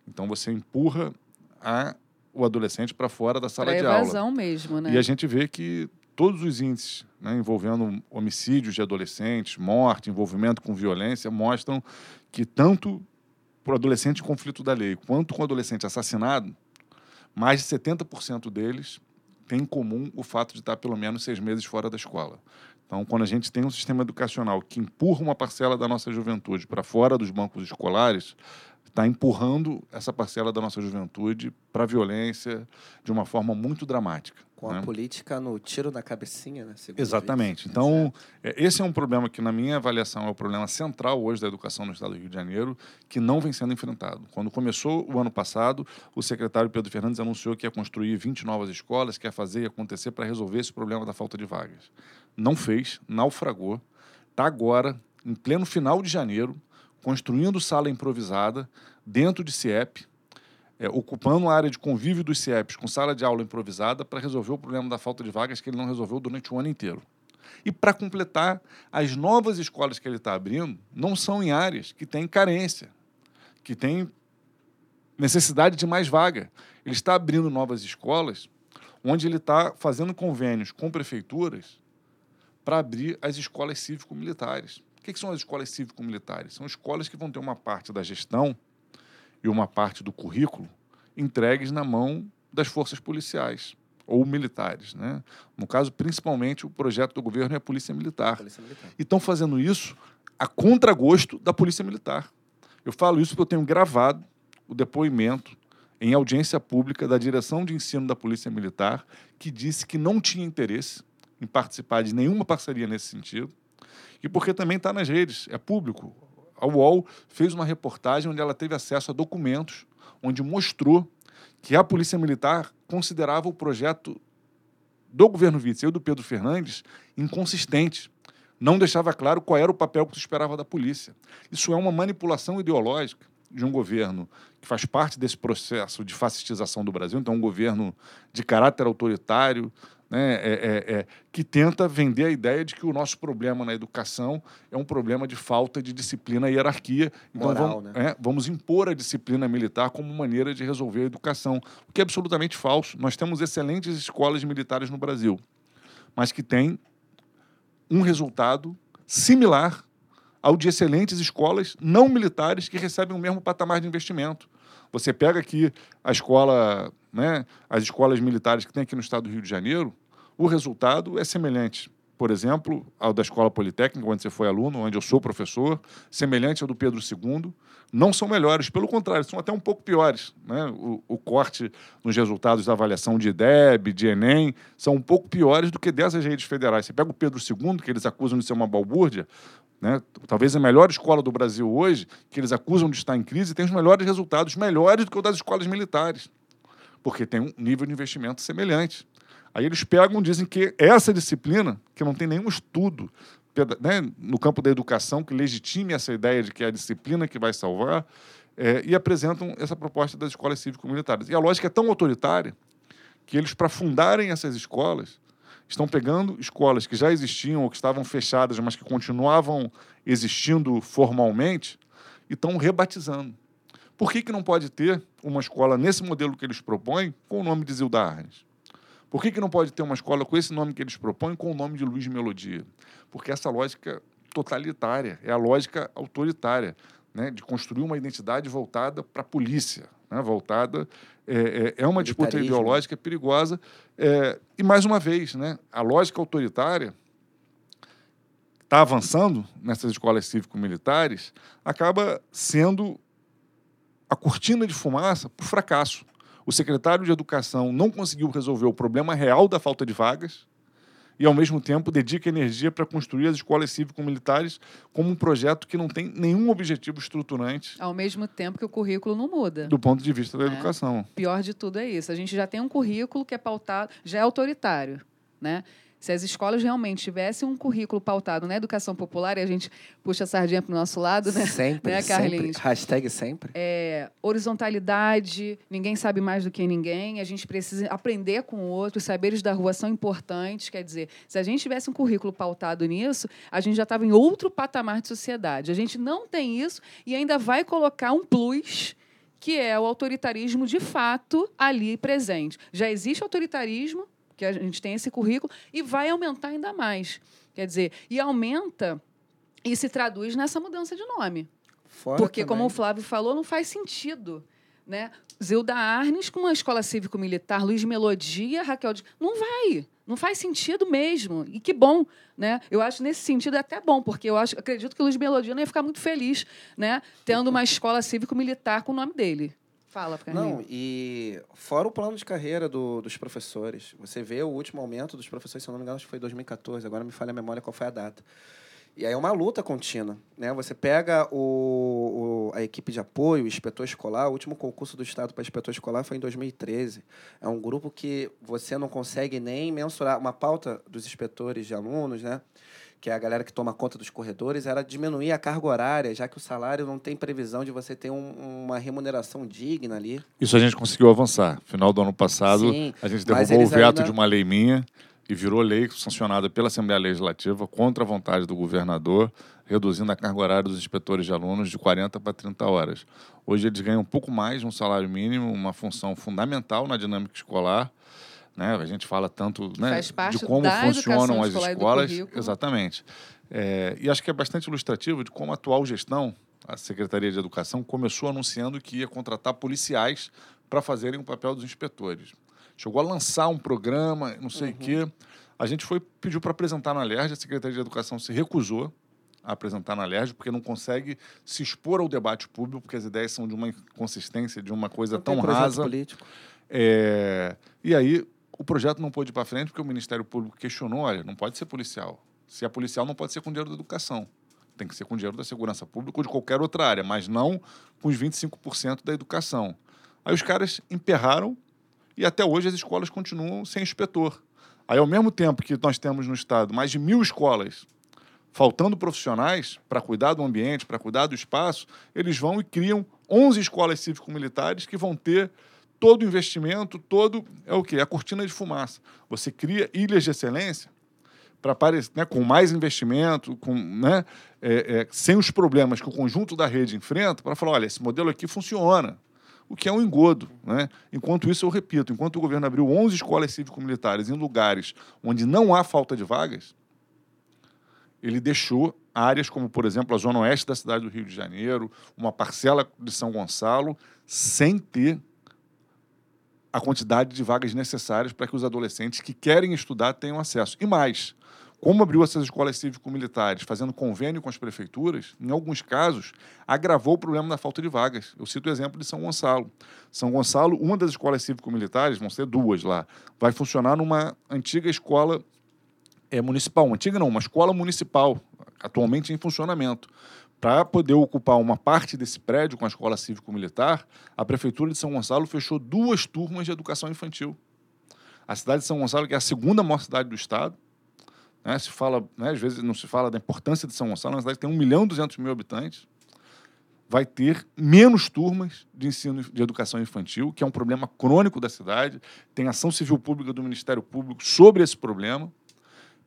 Então você empurra a, o adolescente para fora da sala Para de aula. mesmo, né? E a gente vê que todos os índices né, envolvendo homicídios de adolescentes, morte, envolvimento com violência, mostram que tanto para o adolescente em conflito da lei quanto com o adolescente assassinado, mais de 70% deles têm em comum o fato de estar pelo menos seis meses fora da escola. Então, quando a gente tem um sistema educacional que empurra uma parcela da nossa juventude para fora dos bancos escolares, está empurrando essa parcela da nossa juventude para a violência de uma forma muito dramática. Com né? a política no tiro na cabecinha, né? segundo Exatamente. isso. Então, é, esse é um problema que, na minha avaliação, é o problema central hoje da educação no estado do Rio de Janeiro, que não vem sendo enfrentado. Quando começou o ano passado, o secretário Pedro Fernandes anunciou que ia construir 20 novas escolas, que ia fazer e acontecer para resolver esse problema da falta de vagas. Não fez, naufragou. Está agora, em pleno final de janeiro, construindo sala improvisada dentro de CIEP, é, ocupando a área de convívio dos CIEPs com sala de aula improvisada para resolver o problema da falta de vagas que ele não resolveu durante o ano inteiro. E para completar, as novas escolas que ele está abrindo não são em áreas que têm carência, que têm necessidade de mais vaga. Ele está abrindo novas escolas onde ele está fazendo convênios com prefeituras para abrir as escolas cívico-militares. O que, que são as escolas cívico-militares? São escolas que vão ter uma parte da gestão e uma parte do currículo entregues na mão das forças policiais ou militares. Né? No caso, principalmente, o projeto do governo é a Polícia Militar. Polícia Militar. E estão fazendo isso a contragosto da Polícia Militar. Eu falo isso porque eu tenho gravado o depoimento em audiência pública da direção de ensino da Polícia Militar, que disse que não tinha interesse em participar de nenhuma parceria nesse sentido, e porque também está nas redes, é público. A UOL fez uma reportagem onde ela teve acesso a documentos onde mostrou que a Polícia Militar considerava o projeto do governo Witzel e do Pedro Fernandes inconsistente. Não deixava claro qual era o papel que se esperava da polícia. Isso é uma manipulação ideológica de um governo que faz parte desse processo de fascistização do Brasil, então um governo de caráter autoritário, né, é, é, é, que tenta vender a ideia de que o nosso problema na educação é um problema de falta de disciplina e hierarquia. Então Moral, vamos, né? é, vamos impor a disciplina militar como maneira de resolver a educação, o que é absolutamente falso. Nós temos excelentes escolas militares no Brasil, mas que têm um resultado similar ao de excelentes escolas não militares que recebem o mesmo patamar de investimento. Você pega aqui a escola, né, as escolas militares que tem aqui no estado do Rio de Janeiro, o resultado é semelhante. Por exemplo, ao da Escola Politécnica, onde você foi aluno, onde eu sou professor, semelhante ao do Pedro II, não são melhores, pelo contrário, são até um pouco piores. Né? O, o corte nos resultados da avaliação de IDEB, de Enem, são um pouco piores do que dessas redes federais. Você pega o Pedro II, que eles acusam de ser uma balbúrdia, né? talvez a melhor escola do Brasil hoje, que eles acusam de estar em crise, tem os melhores resultados, melhores do que o das escolas militares, porque tem um nível de investimento semelhante. Aí eles pegam e dizem que essa disciplina, que não tem nenhum estudo né, no campo da educação que legitime essa ideia de que é a disciplina que vai salvar, é, e apresentam essa proposta das escolas cívico-militares. E a lógica é tão autoritária que eles, para fundarem essas escolas, estão pegando escolas que já existiam ou que estavam fechadas, mas que continuavam existindo formalmente, e estão rebatizando. Por que, que não pode ter uma escola nesse modelo que eles propõem com o nome de Zilda Arnes? Por que, que não pode ter uma escola com esse nome que eles propõem com o nome de Luiz Melodia? Porque essa lógica totalitária, é a lógica autoritária, né, de construir uma identidade voltada para a polícia, né, voltada. É, é, é uma disputa ideológica perigosa. É, e mais uma vez, né, a lógica autoritária está avançando nessas escolas cívico-militares acaba sendo a cortina de fumaça para o fracasso. O secretário de Educação não conseguiu resolver o problema real da falta de vagas e, ao mesmo tempo, dedica energia para construir as escolas cívico-militares como um projeto que não tem nenhum objetivo estruturante Ao mesmo tempo que o currículo não muda. do ponto de vista da É. educação. pior de tudo é isso. A gente já tem um currículo que é pautado, já é autoritário, né? Se as escolas realmente tivessem um currículo pautado na educação popular, e a gente puxa a sardinha para o nosso lado, né? Sempre, né, sempre. Carlinhos? Hashtag sempre. É, horizontalidade, ninguém sabe mais do que ninguém, a gente precisa aprender com o outro, os saberes da rua são importantes. Quer dizer, se a gente tivesse um currículo pautado nisso, a gente já estava em outro patamar de sociedade. A gente não tem isso e ainda vai colocar um plus que é o autoritarismo de fato ali presente. Já existe autoritarismo, que a gente tem esse currículo, e vai aumentar ainda mais. Quer dizer, e aumenta e se traduz nessa mudança de nome. Fora Porque, como o também- Flávio falou, não faz sentido. Né? Zilda Arnes com uma escola cívico-militar, Luiz Melodia, Raquel... de- Não vai. Não faz sentido mesmo. E que bom. Né? Eu acho, nesse sentido, é até bom, porque eu acho, acredito que o Luiz Melodia não ia ficar muito feliz né? tendo uma escola cívico-militar com o nome dele. Fala, Carlinhos. Não, e fora o plano de carreira do- dos professores. Você vê o último aumento dos professores, se eu não me engano, acho que foi 2014, agora me falha a memória qual foi a data. E aí é uma luta contínua. Né? Você pega o, o- a equipe de apoio, o inspetor escolar, o último concurso do Estado para inspetor escolar foi em 2013. É um grupo que você não consegue nem mensurar. Uma pauta dos inspetores de alunos, né? Que é a galera que toma conta dos corredores, era diminuir a carga horária, já que o salário não tem previsão de você ter um- uma remuneração digna ali. Isso a gente conseguiu avançar. Final do ano passado, Sim, a gente derrubou o veto ainda- de uma lei minha e virou lei sancionada pela Assembleia Legislativa contra a vontade do governador, reduzindo a carga horária dos inspetores de alunos de 40 para 30 horas. Hoje eles ganham um pouco mais de um salário mínimo, uma função fundamental na dinâmica escolar, Né? A gente fala tanto né, de como funcionam as escolas. Exatamente. É, e acho que é bastante ilustrativo de como a atual gestão, a Secretaria de Educação, começou anunciando que ia contratar policiais para fazerem o papel dos inspetores. Chegou a lançar um programa, não sei o quê. A gente foi pediu para apresentar na LERJ, a Secretaria de Educação se recusou a apresentar na LERJ, porque não consegue se expor ao debate público, porque as ideias são de uma inconsistência, de uma coisa Não tão rasa. político. É, e aí o projeto não pôde ir para frente porque o Ministério Público questionou, olha, não pode ser policial. Se é policial, não pode ser com dinheiro da educação. Tem que ser com dinheiro da segurança pública ou de qualquer outra área, mas não com os 25% da educação. Aí os caras emperraram e até hoje as escolas continuam sem inspetor. Aí, ao mesmo tempo que nós temos no Estado mais de mil escolas faltando profissionais para cuidar do ambiente, para cuidar do espaço, eles vão e criam 11 escolas cívico-militares que vão ter todo investimento, todo é o quê? É a cortina de fumaça. Você cria ilhas de excelência para aparecer, né, com mais investimento, com, né, é, é, sem os problemas que o conjunto da rede enfrenta, para falar, olha, esse modelo aqui funciona, o que é um engodo. Né? Enquanto isso, eu repito, enquanto o governo abriu 11 escolas cívico-militares em lugares onde não há falta de vagas, ele deixou áreas como, por exemplo, a zona oeste da cidade do Rio de Janeiro, uma parcela de São Gonçalo, sem ter a quantidade de vagas necessárias para que os adolescentes que querem estudar tenham acesso. E mais, como abriu essas escolas cívico-militares, fazendo convênio com as prefeituras, em alguns casos, agravou o problema da falta de vagas. Eu cito o exemplo de São Gonçalo. São Gonçalo, uma das escolas cívico-militares, vão ser duas lá, vai funcionar numa antiga escola é, municipal. Antiga não, uma escola municipal, atualmente em funcionamento. Para poder ocupar uma parte desse prédio com a escola cívico-militar, a Prefeitura de São Gonçalo fechou duas turmas de educação infantil. A cidade de São Gonçalo, que é a segunda maior cidade do estado, né, se fala, né, às vezes não se fala da importância de São Gonçalo, é uma cidade tem 1 milhão e 200 mil habitantes, vai ter menos turmas de ensino de educação infantil, que é um problema crônico da cidade. Tem ação civil pública do Ministério Público sobre esse problema,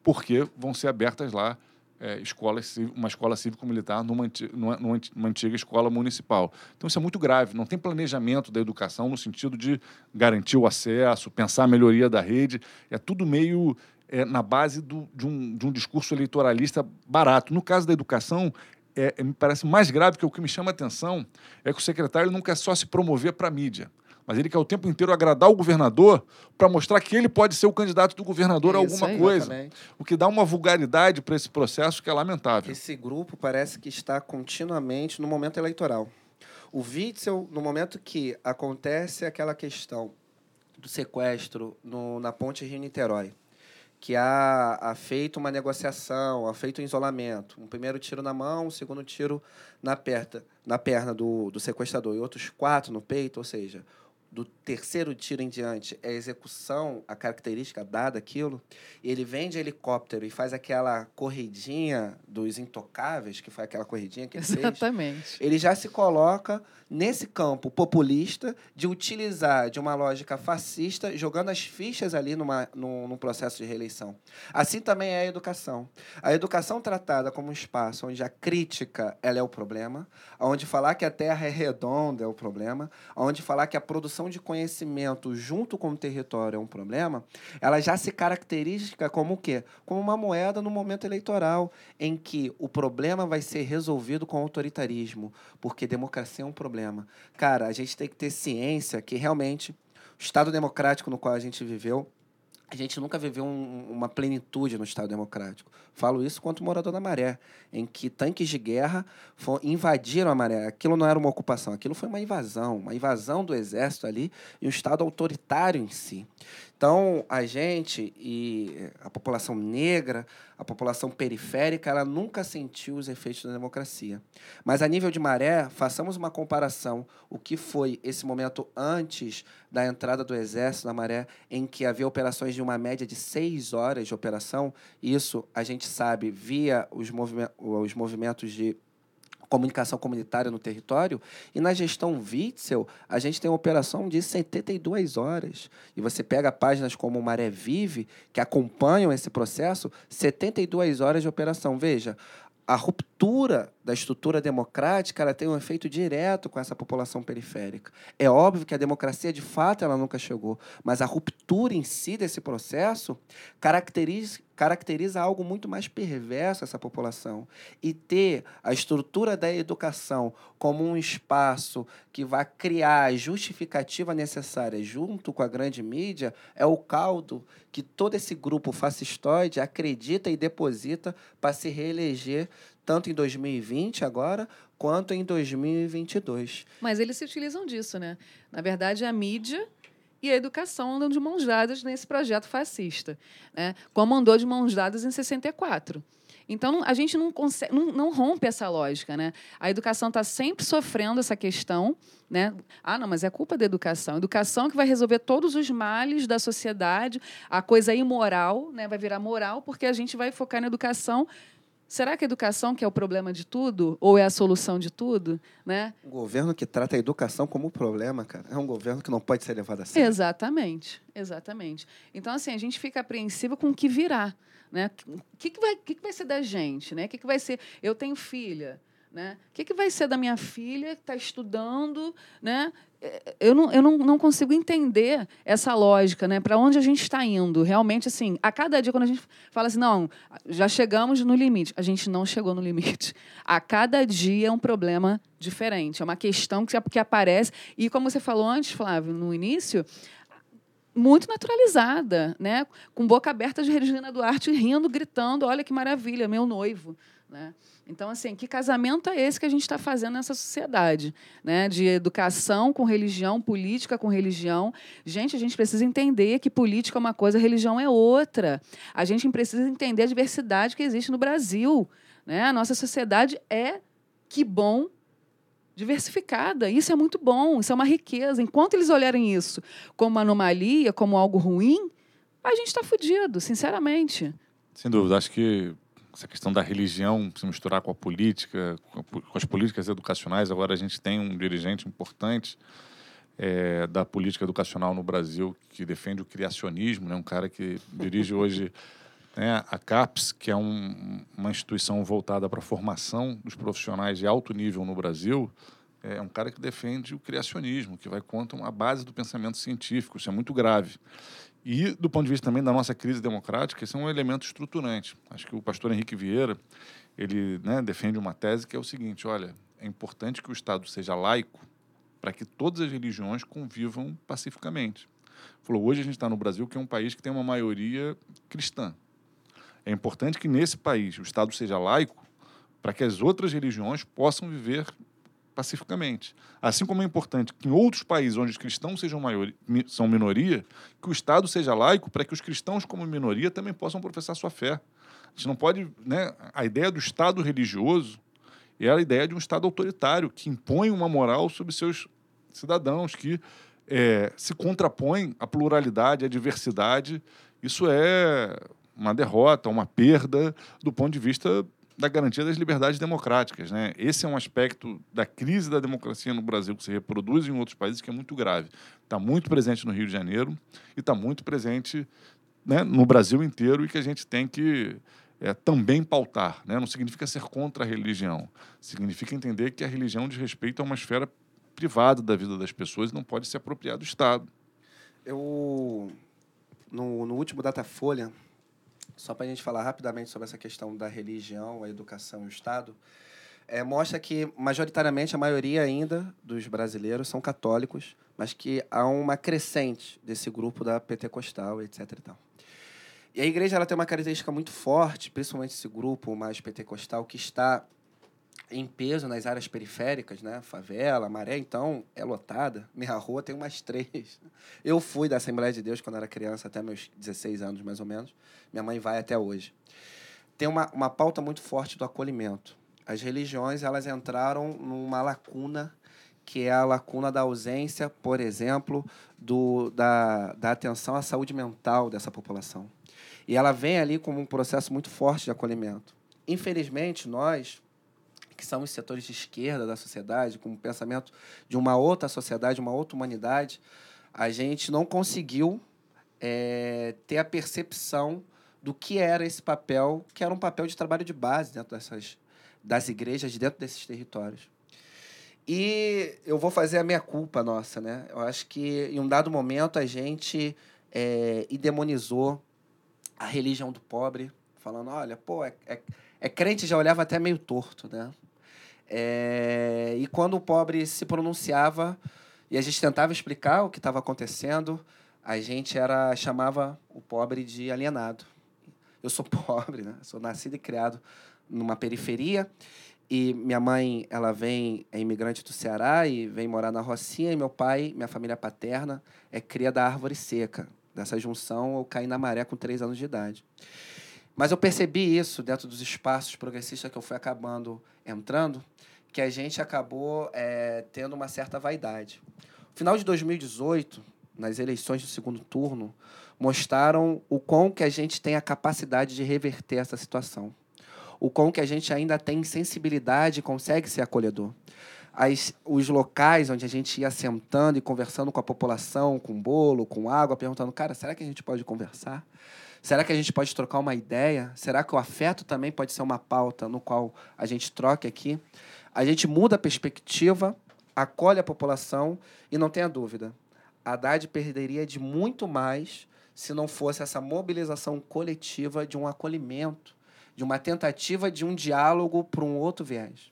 porque vão ser abertas lá é, escolas, cív- uma escola cívico-militar numa, numa, numa anti- uma antiga escola municipal. Então, isso é muito grave. Não tem planejamento da educação no sentido de garantir o acesso, pensar a melhoria da rede. É tudo meio é, na base do- de, um, de um discurso eleitoralista barato. No caso da educação, é, é, me parece mais grave, que o que me chama a atenção é que o secretário não quer só se promover para a mídia. Mas ele quer o tempo inteiro agradar o governador para mostrar que ele pode ser o candidato do governador a alguma coisa. Exatamente. O que dá uma vulgaridade para esse processo que é lamentável. Esse grupo parece que está continuamente no momento eleitoral. O Witzel, no momento que acontece aquela questão do sequestro no, na ponte Rio-Niterói, que há, há feito uma negociação, há feito um isolamento, um primeiro tiro na mão, um segundo tiro na, perna, na perna do, do sequestrador e outros quatro no peito, ou seja, do terceiro tiro em diante é a execução, a característica dada aquilo, ele vem de helicóptero e faz aquela corridinha dos intocáveis, que foi aquela corridinha que ele fez, Exatamente. ele já se coloca nesse campo populista de utilizar de uma lógica fascista, jogando as fichas ali numa, num, num processo de reeleição. Assim também é a educação. A educação tratada como um espaço onde a crítica ela é o problema, onde falar que a Terra é redonda é o problema, onde falar que a produção de conhecimento junto com o território é um problema, ela já se caracteriza como o quê? Como uma moeda no momento eleitoral, em que o problema vai ser resolvido com autoritarismo, porque democracia é um problema. Cara, a gente tem que ter ciência que realmente o Estado democrático no qual a gente viveu a gente nunca viveu um- uma plenitude no Estado Democrático. Falo isso quanto morador da Maré, em que tanques de guerra fo- invadiram a Maré. Aquilo não era uma ocupação, aquilo foi uma invasão, uma invasão do exército ali e um Estado autoritário em si. Então, a gente e a população negra, a população periférica, ela nunca sentiu os efeitos da democracia. Mas a nível de maré, façamos uma comparação. O que foi esse momento antes da entrada do Exército na maré, em que havia operações de uma média de seis horas de operação. Isso a gente sabe via os movimentos de comunicação comunitária no território. E na gestão Witzel, a gente tem uma operação de 72 horas. E você pega páginas como Maré Vive, que acompanham esse processo, 72 horas de operação. Veja, a ruptura da estrutura democrática ela tem um efeito direto com essa população periférica. É óbvio que a democracia, de fato, ela nunca chegou, mas a ruptura em si desse processo caracteriza, caracteriza algo muito mais perverso essa população. E ter a estrutura da educação como um espaço que vai criar a justificativa necessária junto com a grande mídia é o caldo que todo esse grupo fascistoide acredita e deposita para se reeleger tanto em 2020 agora, quanto em 2022. Mas eles se utilizam disso, né? Na verdade, a mídia e a educação andam de mãos dadas nesse projeto fascista, né? como andou de mãos dadas em 64. Então, a gente não, consegue, não, não rompe essa lógica. Né? A educação está sempre sofrendo essa questão. Né? Ah, não, mas é culpa da educação. Educação que vai resolver todos os males da sociedade, a coisa imoral né? vai virar moral, porque a gente vai focar na educação Será que a educação que é o problema de tudo ou é a solução de tudo, né? Um governo que trata a educação como problema, cara, é um governo que não pode ser levado a sério. Exatamente, exatamente. Então assim a gente fica apreensivo com o que virá, né? O que, que vai, que, que vai ser da gente, né? O que, que vai ser? Eu tenho filha, né? O que, que vai ser da minha filha que está estudando? Né? Eu, não, eu não, não consigo entender essa lógica, né? Para onde a gente está indo? Realmente, assim, a cada dia, quando a gente fala assim, não, já chegamos no limite, a gente não chegou no limite. A cada dia é um problema diferente, é uma questão que, que aparece. E como você falou antes, Flávio, no início, muito naturalizada, né? com boca aberta de Regina Duarte rindo, gritando: olha que maravilha, meu noivo. Né? Então, assim, que casamento é esse que a gente está fazendo nessa sociedade? Né? De educação com religião, política com religião. Gente, a gente precisa entender que política é uma coisa, religião é outra. A gente precisa entender a diversidade que existe no Brasil. Né? A nossa sociedade é, que bom, diversificada. Isso é muito bom, isso é uma riqueza. Enquanto eles olharem isso como uma anomalia, como algo ruim, a gente está fudido, sinceramente. Sem dúvida. Acho que essa questão da religião se misturar com a política, com as políticas educacionais. Agora a gente tem um dirigente importante é, da política educacional no Brasil que defende o criacionismo, né? um cara que dirige hoje né, a CAPES, que é um, uma instituição voltada para a formação dos profissionais de alto nível no Brasil. É um cara que defende o criacionismo, que vai contra a base do pensamento científico. Isso é muito grave. E, do ponto de vista também da nossa crise democrática, esse é um elemento estruturante. Acho que o pastor Henrique Vieira ele né, defende uma tese que é o seguinte: olha, é importante que o Estado seja laico para que todas as religiões convivam pacificamente. Falou, hoje a gente está no Brasil, que é um país que tem uma maioria cristã. É importante que nesse país o Estado seja laico para que as outras religiões possam viver pacificamente. Assim como é importante que em outros países onde os cristãos sejam maioria, são minoria, que o Estado seja laico para que os cristãos, como minoria, também possam professar sua fé. A gente não pode. Né, a ideia do Estado religioso é a ideia de um Estado autoritário, que impõe uma moral sobre seus cidadãos, que é, se contrapõe à pluralidade, à diversidade. Isso é uma derrota, uma perda do ponto de vista da garantia das liberdades democráticas. Né? Esse é um aspecto da crise da democracia no Brasil que se reproduz em outros países que é muito grave. Está muito presente no Rio de Janeiro e está muito presente né, no Brasil inteiro e que a gente tem que é, também pautar. Né? Não significa ser contra a religião, significa entender que a religião diz respeito a uma esfera privada da vida das pessoas e não pode se apropriar do Estado. Eu, no, no último Datafolha, só para a gente falar rapidamente sobre essa questão da religião, a educação e o Estado, é, mostra que, majoritariamente, a maioria ainda dos brasileiros são católicos, mas que há uma crescente desse grupo da pentecostal, etc. E, tal. e a igreja ela tem uma característica muito forte, principalmente esse grupo mais pentecostal, que está em peso nas áreas periféricas, né? Favela, Maré, então, é lotada. Minha rua tem umas três. Eu fui da Assembleia de Deus quando era criança, até meus 16 anos, mais ou menos. Minha mãe vai até hoje. Tem uma, uma pauta muito forte do acolhimento. As religiões, elas entraram numa lacuna que é a lacuna da ausência, por exemplo, do, da, da atenção à saúde mental dessa população. E ela vem ali como um processo muito forte de acolhimento. Infelizmente, nós, que são os setores de esquerda da sociedade, com o pensamento de uma outra sociedade, uma outra humanidade, a gente não conseguiu é, ter a percepção do que era esse papel, que era um papel de trabalho de base dentro dessas das igrejas, dentro desses territórios. E eu vou fazer a minha culpa nossa, né? Eu acho que em um dado momento a gente é, a religião do pobre, falando, olha, pô, é, é, é crente já olhava até meio torto, né? É, e quando o pobre se pronunciava e a gente tentava explicar o que estava acontecendo, a gente era chamava o pobre de alienado. Eu sou pobre, né? Sou nascido e criado numa periferia e minha mãe, ela vem é imigrante do Ceará e vem morar na Rocinha e meu pai, minha família paterna é cria da árvore seca. Dessa junção eu caí na maré com três anos de idade. Mas eu percebi isso dentro dos espaços progressistas que eu fui acabando entrando, que a gente acabou é, tendo uma certa vaidade. No final de 2018, nas eleições do segundo turno, mostraram o quão que a gente tem a capacidade de reverter essa situação. O quão que a gente ainda tem sensibilidade e consegue ser acolhedor. As, os locais onde a gente ia sentando e conversando com a população, com bolo, com água, perguntando, cara, será que a gente pode conversar? Será que a gente pode trocar uma ideia? Será que o afeto também pode ser uma pauta no qual a gente troque aqui? A gente muda a perspectiva, acolhe a população e não tenha dúvida. Haddad perderia de muito mais se não fosse essa mobilização coletiva de um acolhimento, de uma tentativa de um diálogo para um outro viés.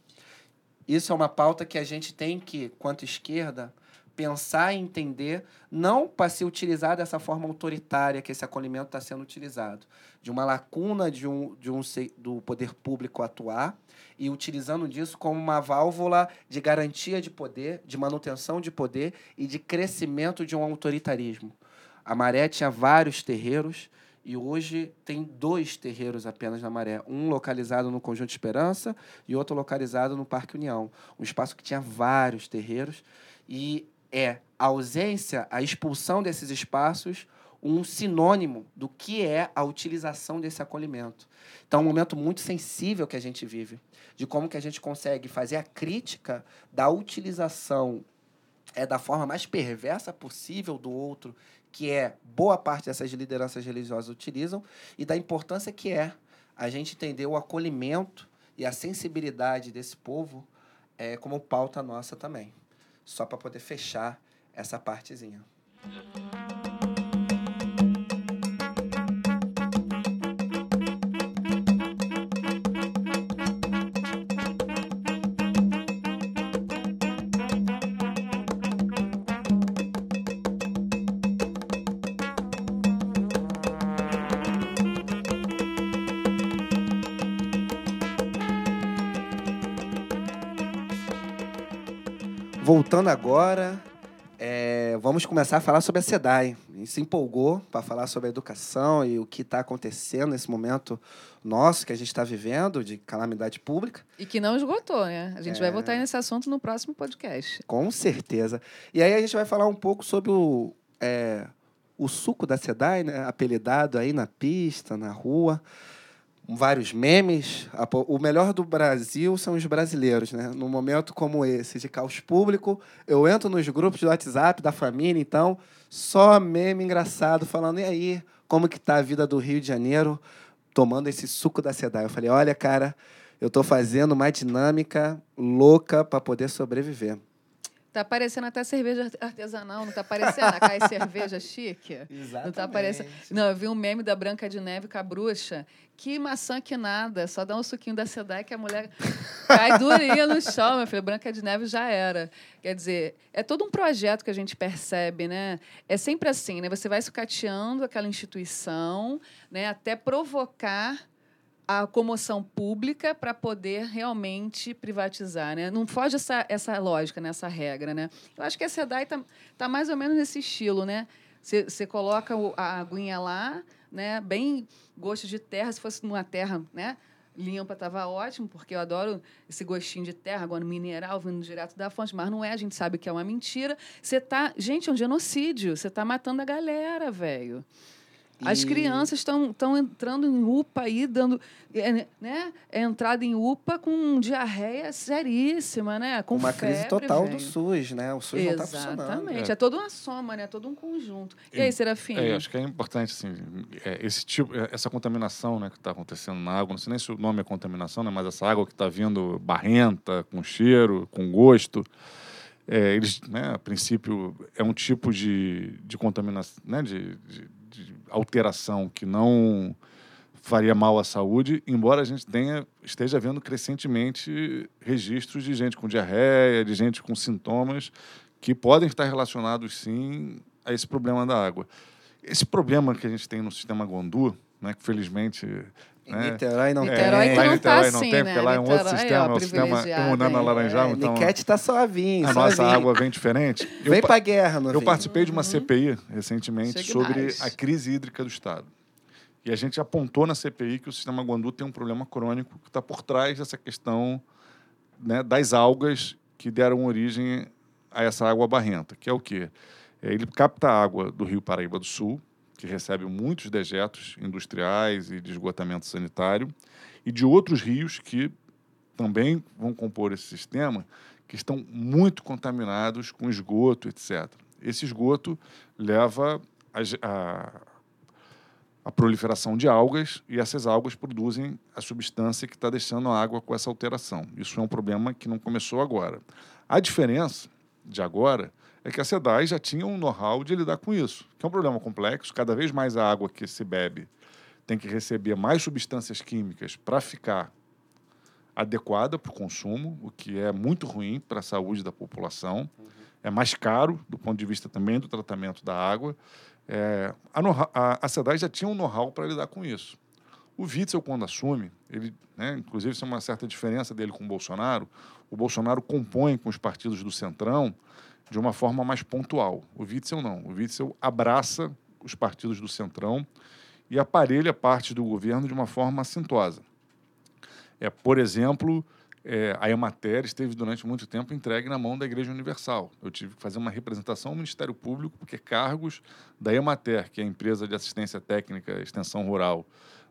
Isso é uma pauta que a gente tem que, quanto esquerda, pensar e entender, não para se utilizar dessa forma autoritária que esse acolhimento está sendo utilizado, de uma lacuna de um, de um do poder público atuar e utilizando disso como uma válvula de garantia de poder, de manutenção de poder e de crescimento de um autoritarismo. A Maré tinha vários terreiros e hoje tem dois terreiros apenas na Maré, um localizado no Conjunto Esperança e outro localizado no Parque União, um espaço que tinha vários terreiros e é a ausência, a expulsão desses espaços, um sinônimo do que é a utilização desse acolhimento. Então, é um momento muito sensível que a gente vive, de como que a gente consegue fazer a crítica da utilização é da forma mais perversa possível do outro, que é boa parte dessas lideranças religiosas utilizam, e da importância que é a gente entender o acolhimento e a sensibilidade desse povo é, como pauta nossa também só para poder fechar essa partezinha. Voltando agora, é, vamos começar a falar sobre a SEDAI. A gente se empolgou para falar sobre a educação e o que está acontecendo nesse momento nosso que a gente está vivendo de calamidade pública. E que não esgotou, né? A gente é... vai voltar nesse assunto no próximo podcast. Com certeza. E aí a gente vai falar um pouco sobre o, é, o suco da SEDAI, né? apelidado aí na pista, na rua vários memes. O melhor do Brasil são os brasileiros, né? Num momento como esse, de caos público, eu entro nos grupos de WhatsApp da família, então, só meme engraçado, falando, e aí, como que tá a vida do Rio de Janeiro, tomando esse suco da SEDAI? Eu falei, olha, cara, eu estou fazendo uma dinâmica louca para poder sobreviver. Tá parecendo até cerveja artesanal, não tá parecendo? A cerveja chique? Exatamente. Não tá parecendo. Não, eu vi um meme da Branca de Neve com a bruxa. Que maçã que nada, só dá um suquinho da Sedai que a mulher cai durinha no chão, meu filho. Branca de Neve já era. Quer dizer, é todo um projeto que a gente percebe, né? É sempre assim, né? Você vai sucateando aquela instituição, né? Até provocar a comoção pública para poder realmente privatizar, né? Não foge essa, essa lógica, nessa né? regra, né? Eu acho que a SEDAI está tá mais ou menos nesse estilo, né? Você coloca a aguinha lá, né? Bem gosto de terra, se fosse numa terra, né? Limpa estava ótimo, porque eu adoro esse gostinho de terra, agora mineral vindo direto da fonte, mas não é, a gente sabe que é uma mentira. Você tá, gente, é um genocídio, você está matando a galera, velho. As E- crianças estão entrando em UPA aí, dando é, né, é entrada em UPA com diarreia seríssima, né? Com uma crise febre, total do velho. SUS, né? O SUS não tá funcionando. Exatamente. É. É. toda uma soma, né? Todo um conjunto. E E- aí, Serafim? É, acho que é importante, assim, é, esse tipo, é, essa contaminação né, que está acontecendo na água, não sei nem se o nome é contaminação, né, mas essa água que está vindo barrenta, com cheiro, com gosto, é, eles, né, a princípio, é um tipo de, de contaminação, né, de, de alteração que não faria mal à saúde, embora a gente tenha, esteja vendo crescentemente registros de gente com diarreia, de gente com sintomas que podem estar relacionados, sim, a esse problema da água. Esse problema que a gente tem no sistema Gondu, né, que felizmente... Em Né, Niterói não Niterói tem. que lá em não tá Niterói não assim, tem, né? porque lá é um outro Niterói, sistema, é o sistema hein? alaranjado, É, então Niquete tá suavinho, a nossa suavinho. água vem diferente. Eu Vem pra guerra, no eu participei de uma CPI recentemente Chegue sobre mais. a crise hídrica do Estado. E a gente apontou na CPI que o sistema Guandu tem um problema crônico que está por trás dessa questão né, das algas que deram origem a essa água barrenta, que é o quê? É, Ele capta a água do Rio Paraíba do Sul, que recebe muitos dejetos industriais e de esgotamento sanitário, e de outros rios que também vão compor esse sistema, que estão muito contaminados com esgoto, etc. Esse esgoto leva a, a, a proliferação de algas e essas algas produzem a substância que está deixando a água com essa alteração. Isso é um problema que não começou agora. A diferença de agora é que a SEDAI já tinha um know-how de lidar com isso, que é um problema complexo. Cada vez mais a água que se bebe tem que receber mais substâncias químicas para ficar adequada para o consumo, o que é muito ruim para a saúde da população. É mais caro do ponto de vista também do tratamento da água. É, a, a SEDAI já tinha um know-how para lidar com isso. O Witzel, quando assume, ele, né, inclusive isso é uma certa diferença dele com o Bolsonaro, o Bolsonaro compõe com os partidos do Centrão de uma forma mais pontual. O Witzel não. O Witzel abraça os partidos do Centrão e aparelha parte do governo de uma forma assintosa. É, por exemplo, é, a Emater esteve durante muito tempo entregue na mão da Igreja Universal. Eu tive que fazer uma representação ao Ministério Público, porque cargos da Emater, que é a empresa de assistência técnica extensão rural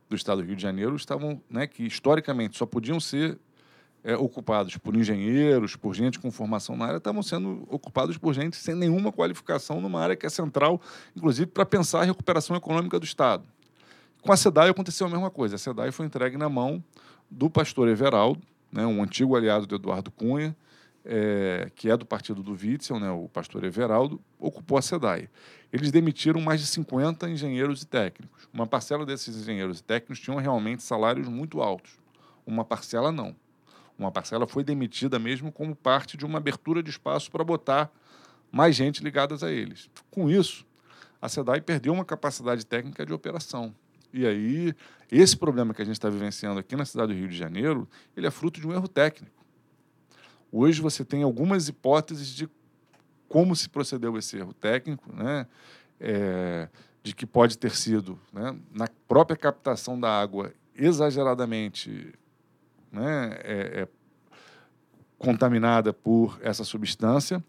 do Estado do Rio de Janeiro, estavam, né, que historicamente só podiam ser é, ocupados por engenheiros, por gente com formação na área, estavam sendo ocupados por gente sem nenhuma qualificação numa área que é central, inclusive para pensar a recuperação econômica do Estado. Com a SEDAI aconteceu a mesma coisa. A SEDAI foi entregue na mão do pastor Everaldo, né, um antigo aliado do Eduardo Cunha, é, que é do partido do Witzel, né, o pastor Everaldo, ocupou a SEDAI. Eles demitiram mais de 50 engenheiros e técnicos. Uma parcela desses engenheiros e técnicos tinham realmente salários muito altos. Uma parcela não. Uma parcela foi demitida mesmo como parte de uma abertura de espaço para botar mais gente ligadas a eles. Com isso, a SEDAI perdeu uma capacidade técnica de operação. E aí, esse problema que a gente está vivenciando aqui na cidade do Rio de Janeiro, ele é fruto de um erro técnico. Hoje você tem algumas hipóteses de como se procedeu esse erro técnico, né? É, de que pode ter sido né, na própria captação da água exageradamente né, é, é, contaminada por essa substância,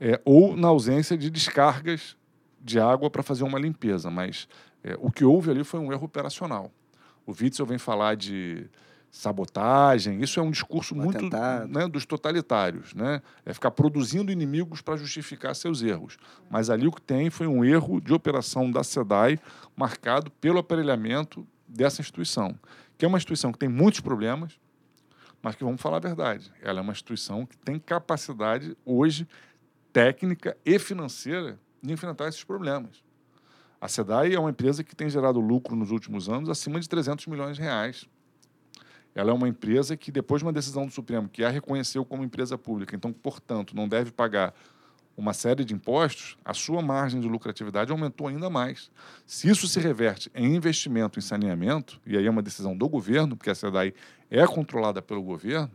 é, ou na ausência de descargas de água para fazer uma limpeza. Mas é, o que houve ali foi um erro operacional. O Witzel vem falar de sabotagem, isso é um discurso Um muito né, dos totalitários, né? É ficar produzindo inimigos para justificar seus erros. Mas ali o que tem foi um erro de operação da SEDAI marcado pelo aparelhamento dessa instituição, que é uma instituição que tem muitos problemas, mas que vamos falar a verdade, ela é uma instituição que tem capacidade hoje técnica e financeira de enfrentar esses problemas. A SEDAI é uma empresa que tem gerado lucro nos últimos anos acima de 300 milhões de reais. Ela é uma empresa que, depois de uma decisão do Supremo, que a reconheceu como empresa pública, então, portanto, não deve pagar uma série de impostos, a sua margem de lucratividade aumentou ainda mais. Se isso se reverte em investimento em saneamento, e aí é uma decisão do governo, porque a SEDAI é controlada pelo governo,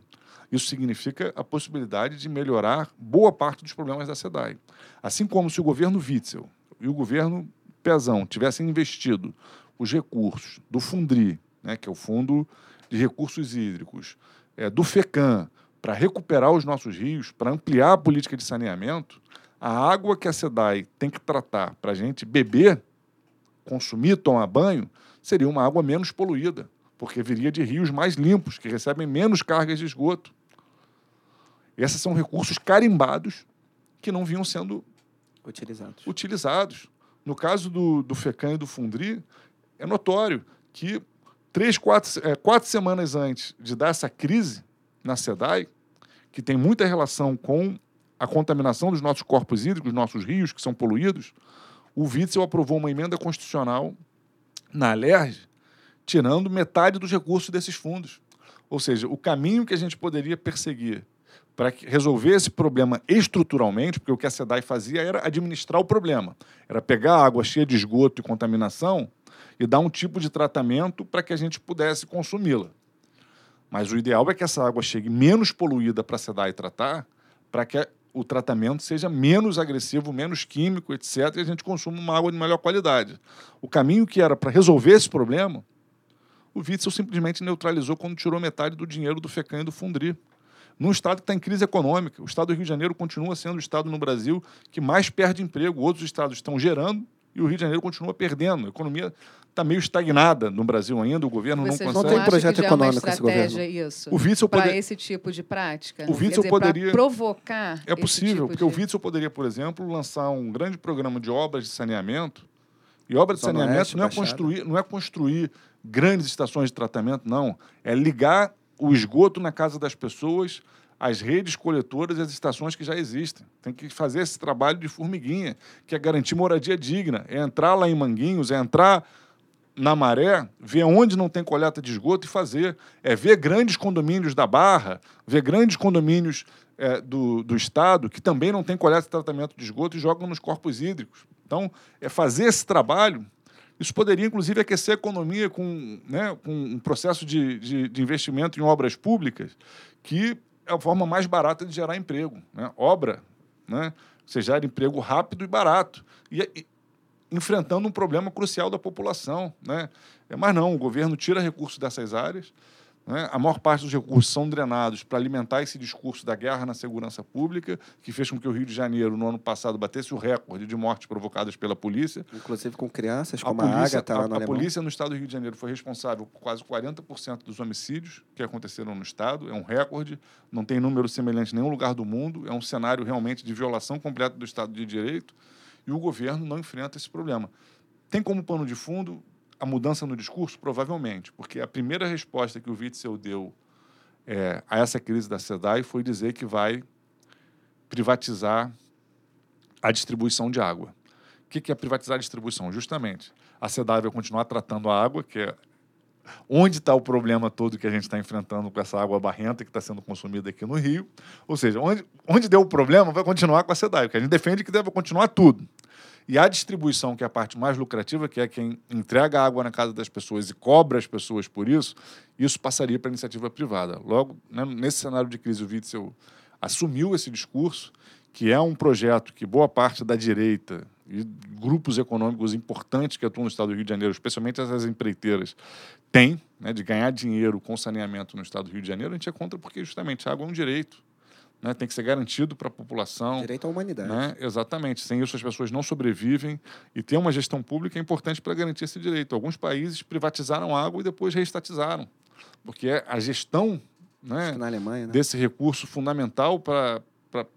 isso significa a possibilidade de melhorar boa parte dos problemas da SEDAI. Assim como se o governo Witzel e o governo Pezão tivessem investido os recursos do Fundri, né, que é o Fundo de Recursos Hídricos, é, do FECAM, para recuperar os nossos rios, para ampliar a política de saneamento, a água que a SEDAI tem que tratar para a gente beber consumir, tomar banho, seria uma água menos poluída, porque viria de rios mais limpos, que recebem menos cargas de esgoto. Esses são recursos carimbados que não vinham sendo Utilizados. utilizados. No caso do, do FECAM e do Fundri, é notório que três, quatro, é, quatro semanas antes de dar essa crise na SEDAI, que tem muita relação com a contaminação dos nossos corpos hídricos, nossos rios, que são poluídos, o Witzel aprovou uma emenda constitucional na ALERJ, tirando metade dos recursos desses fundos. Ou seja, o caminho que a gente poderia perseguir para resolver esse problema estruturalmente, porque o que a SEDAI fazia era administrar o problema. Era pegar a água cheia de esgoto e contaminação e dar um tipo de tratamento para que a gente pudesse consumi-la. Mas o ideal é que essa água chegue menos poluída para a SEDAI tratar, para que o tratamento seja menos agressivo, menos químico, etc., e a gente consuma uma água de melhor qualidade. O caminho que era para resolver esse problema, o Witzel simplesmente neutralizou quando tirou metade do dinheiro do FECAM e do Fundri num estado que está em crise econômica. O estado do Rio de Janeiro continua sendo o estado no Brasil que mais perde emprego. Outros estados estão gerando e o Rio de Janeiro continua perdendo. A economia está meio estagnada no Brasil ainda, o governo Vocês não Não consegue. tem projeto é econômico esse estratégia isso? O Witzel para poder- esse tipo de prática? O Witzel dizer, poderia- provocar É esse possível, tipo porque o de- Witzel poderia, por exemplo, lançar um grande programa de obras de saneamento. E obra de saneamento Oeste, não, é Baixada. construir, não é construir grandes estações de tratamento, não. É ligar o esgoto na casa das pessoas, as redes coletoras e as estações que já existem. Tem que fazer esse trabalho de formiguinha, que é garantir moradia digna. É entrar lá em Manguinhos, é entrar na maré, ver onde não tem coleta de esgoto e fazer. É ver grandes condomínios da Barra, ver grandes condomínios é, do, do Estado que também não tem coleta e tratamento de esgoto e jogam nos corpos hídricos. Então, é fazer esse trabalho. Isso poderia, inclusive, aquecer a economia com, né, com um processo de, de, de investimento em obras públicas, que a forma mais barata de gerar emprego. Né? Obra, né? você gera emprego rápido e barato. E, e- enfrentando um problema crucial da população. Né? É, mas não, o governo tira recursos dessas áreas. Né? A maior parte dos recursos são drenados para alimentar esse discurso da guerra na segurança pública, que fez com que o Rio de Janeiro, no ano passado, batesse o recorde de mortes provocadas pela polícia. Inclusive com crianças, A como a, polícia, Agatha lá a- no a Alemão. polícia no estado do Rio de Janeiro foi responsável por quase 40% dos homicídios que aconteceram no estado. É um recorde, não tem número semelhante em nenhum lugar do mundo. É um cenário realmente de violação completa do Estado de Direito e o governo não enfrenta esse problema. Tem como pano de fundo a mudança no discurso? Provavelmente, porque a primeira resposta que o Witzel deu é, a essa crise da SEDAI foi dizer que vai privatizar a distribuição de água. O que é privatizar a distribuição? Justamente, a SEDAI vai continuar tratando a água, que é onde está o problema todo que a gente está enfrentando com essa água barrenta que está sendo consumida aqui no Rio. Ou seja, onde, onde deu o problema, vai continuar com a SEDAI, porque a gente defende que deve continuar tudo. E a distribuição, que é a parte mais lucrativa, que é quem entrega água na casa das pessoas e cobra as pessoas por isso, isso passaria para a iniciativa privada. Logo, né, nesse cenário de crise, o Witzel assumiu esse discurso, que é um projeto que boa parte da direita e grupos econômicos importantes que atuam no estado do Rio de Janeiro, especialmente essas empreiteiras, têm, né, de ganhar dinheiro com saneamento no estado do Rio de Janeiro, a gente é contra porque justamente a água é um direito. Né, tem que ser garantido para a população. Direito à humanidade. Né? Exatamente. Sem isso, as pessoas não sobrevivem. E ter uma gestão pública é importante para garantir esse direito. Alguns países privatizaram água e depois reestatizaram. Porque é a gestão né, Alemanha, né? desse recurso fundamental para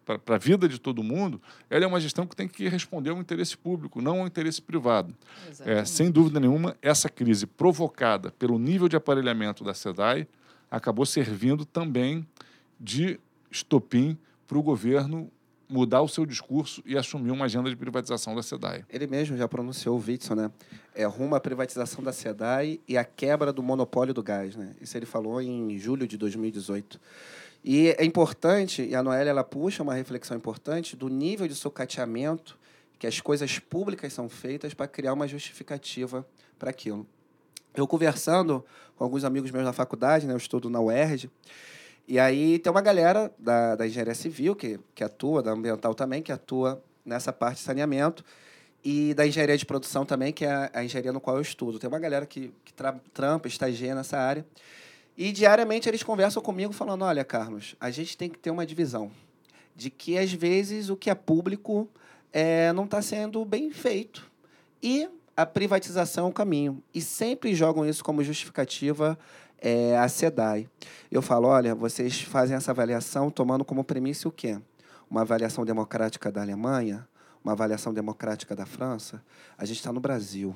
para a vida de todo mundo, ela é uma gestão que tem que responder ao interesse público, não ao interesse privado. É, sem dúvida nenhuma, essa crise provocada pelo nível de aparelhamento da SEDAI acabou servindo também de estopim para o governo mudar o seu discurso e assumir uma agenda de privatização da SEDAI. Ele mesmo já pronunciou o Witzel, né? É rumo à privatização da SEDAI e à quebra do monopólio do gás, né? Isso ele falou em julho de 2018. E é importante, e a Noélia ela puxa uma reflexão importante do nível de sucateamento que as coisas públicas são feitas para criar uma justificativa para aquilo. Eu conversando com alguns amigos meus na faculdade, né? Eu estudo na UERJ, e aí tem uma galera da, da engenharia civil que, que atua, da ambiental também, que atua nessa parte de saneamento, e da engenharia de produção também, que é a, a engenharia no qual eu estudo. Tem uma galera que, que tra, trampa, estagia nessa área. E diariamente eles conversam comigo falando: olha, Carlos, a gente tem que ter uma divisão. De que às vezes o que é público é, não está sendo bem feito. E a privatização é o caminho. E sempre jogam isso como justificativa é, a SEDAI. Eu falo, olha, vocês fazem essa avaliação tomando como premissa o quê? Uma avaliação democrática da Alemanha, uma avaliação democrática da França. A gente está no Brasil.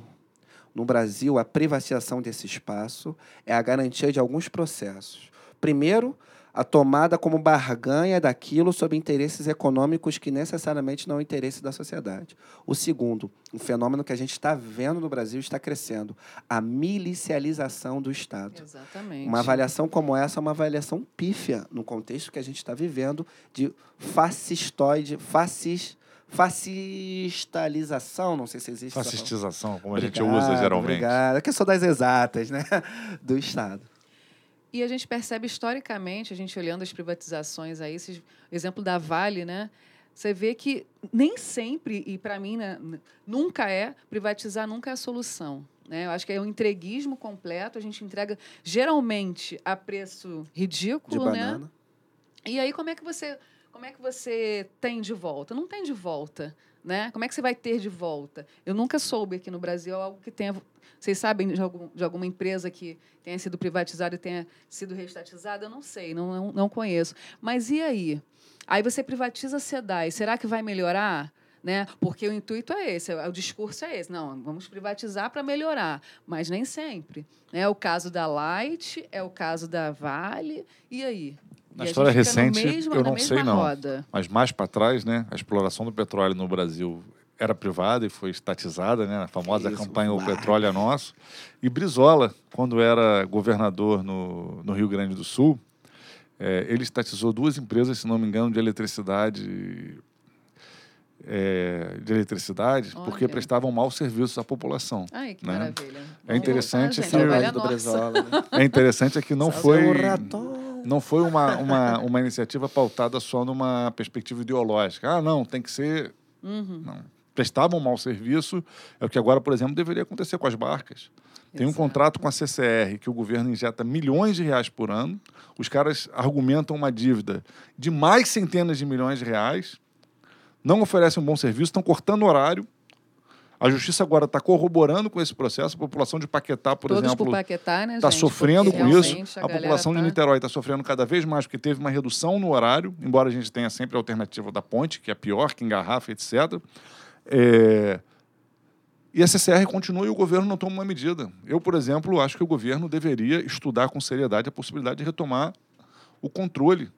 No Brasil, a privatização desse espaço é a garantia de alguns processos. Primeiro, a tomada como barganha daquilo sob interesses econômicos que necessariamente não é o interesse da sociedade. O segundo, um fenômeno que a gente está vendo no Brasil está crescendo, a milicialização do Estado. Exatamente. Uma avaliação como essa é uma avaliação pífia no contexto que a gente está vivendo de fascistoide, fascis, fascistalização, não sei se existe. Fascistização, como a gente Obrigado, usa geralmente. Obrigado. É que eu sou das exatas, né? Do Estado. E a gente percebe historicamente, a gente olhando as privatizações aí, esse exemplo da Vale, né? Você vê que nem sempre, e para mim né, nunca é, privatizar nunca é a solução. Né? Eu acho que é um entreguismo completo, a gente entrega geralmente a preço De ridículo, né? banana. E aí como é que você como é que você tem de volta? Não tem de volta, né? Como é que você vai ter de volta? Eu nunca soube aqui no Brasil algo que tenha vocês sabem de, algum, de alguma empresa que tenha sido privatizada e tenha sido reestatizada? Eu não sei, não, não, não conheço. Mas e aí? Aí você privatiza a SEDAI, será que vai melhorar? Né? Porque o intuito é esse, o discurso é esse. Não, vamos privatizar para melhorar, mas nem sempre. É o caso da Light, é o caso da Vale, e aí? Na E história recente, mesmo- eu não sei, não. roda. Mas mais para trás, né, a exploração do petróleo no Brasil era privada e foi estatizada, né, a famosa Isso, campanha O. Petróleo é Nosso. E Brizola, quando era governador no, no Rio Grande do Sul, eh, ele estatizou duas empresas, se não me engano, de eletricidade, eh, de eletricidade, porque Olha. prestavam mau serviço à população. Ai, que né? maravilha. É interessante voltar, que- Saudade do. Brizola, né? É interessante é que não Seu foi. Não foi uma, uma, uma iniciativa pautada só numa perspectiva ideológica. Ah, não, tem que ser. Uhum. Não. Prestavam um mau serviço, é o que agora, por exemplo, deveria acontecer com as barcas. Tem um Exato. contrato com a CCR que o governo injeta milhões de reais por ano. Os caras argumentam uma dívida de mais centenas de milhões de reais, não oferecem um bom serviço, estão cortando horário. A justiça agora está corroborando com esse processo. A população de Paquetá, por Todos exemplo, Paquetá, né, está gente? sofrendo Porque com isso. A, galera população de tá- Niterói está sofrendo cada vez mais porque teve uma redução no horário, embora a gente tenha sempre a alternativa da ponte, que é pior, que engarrafa, etc. É, E a CCR continua e o governo não toma uma medida. Eu, por exemplo, acho que o governo deveria estudar com seriedade a possibilidade de retomar o controle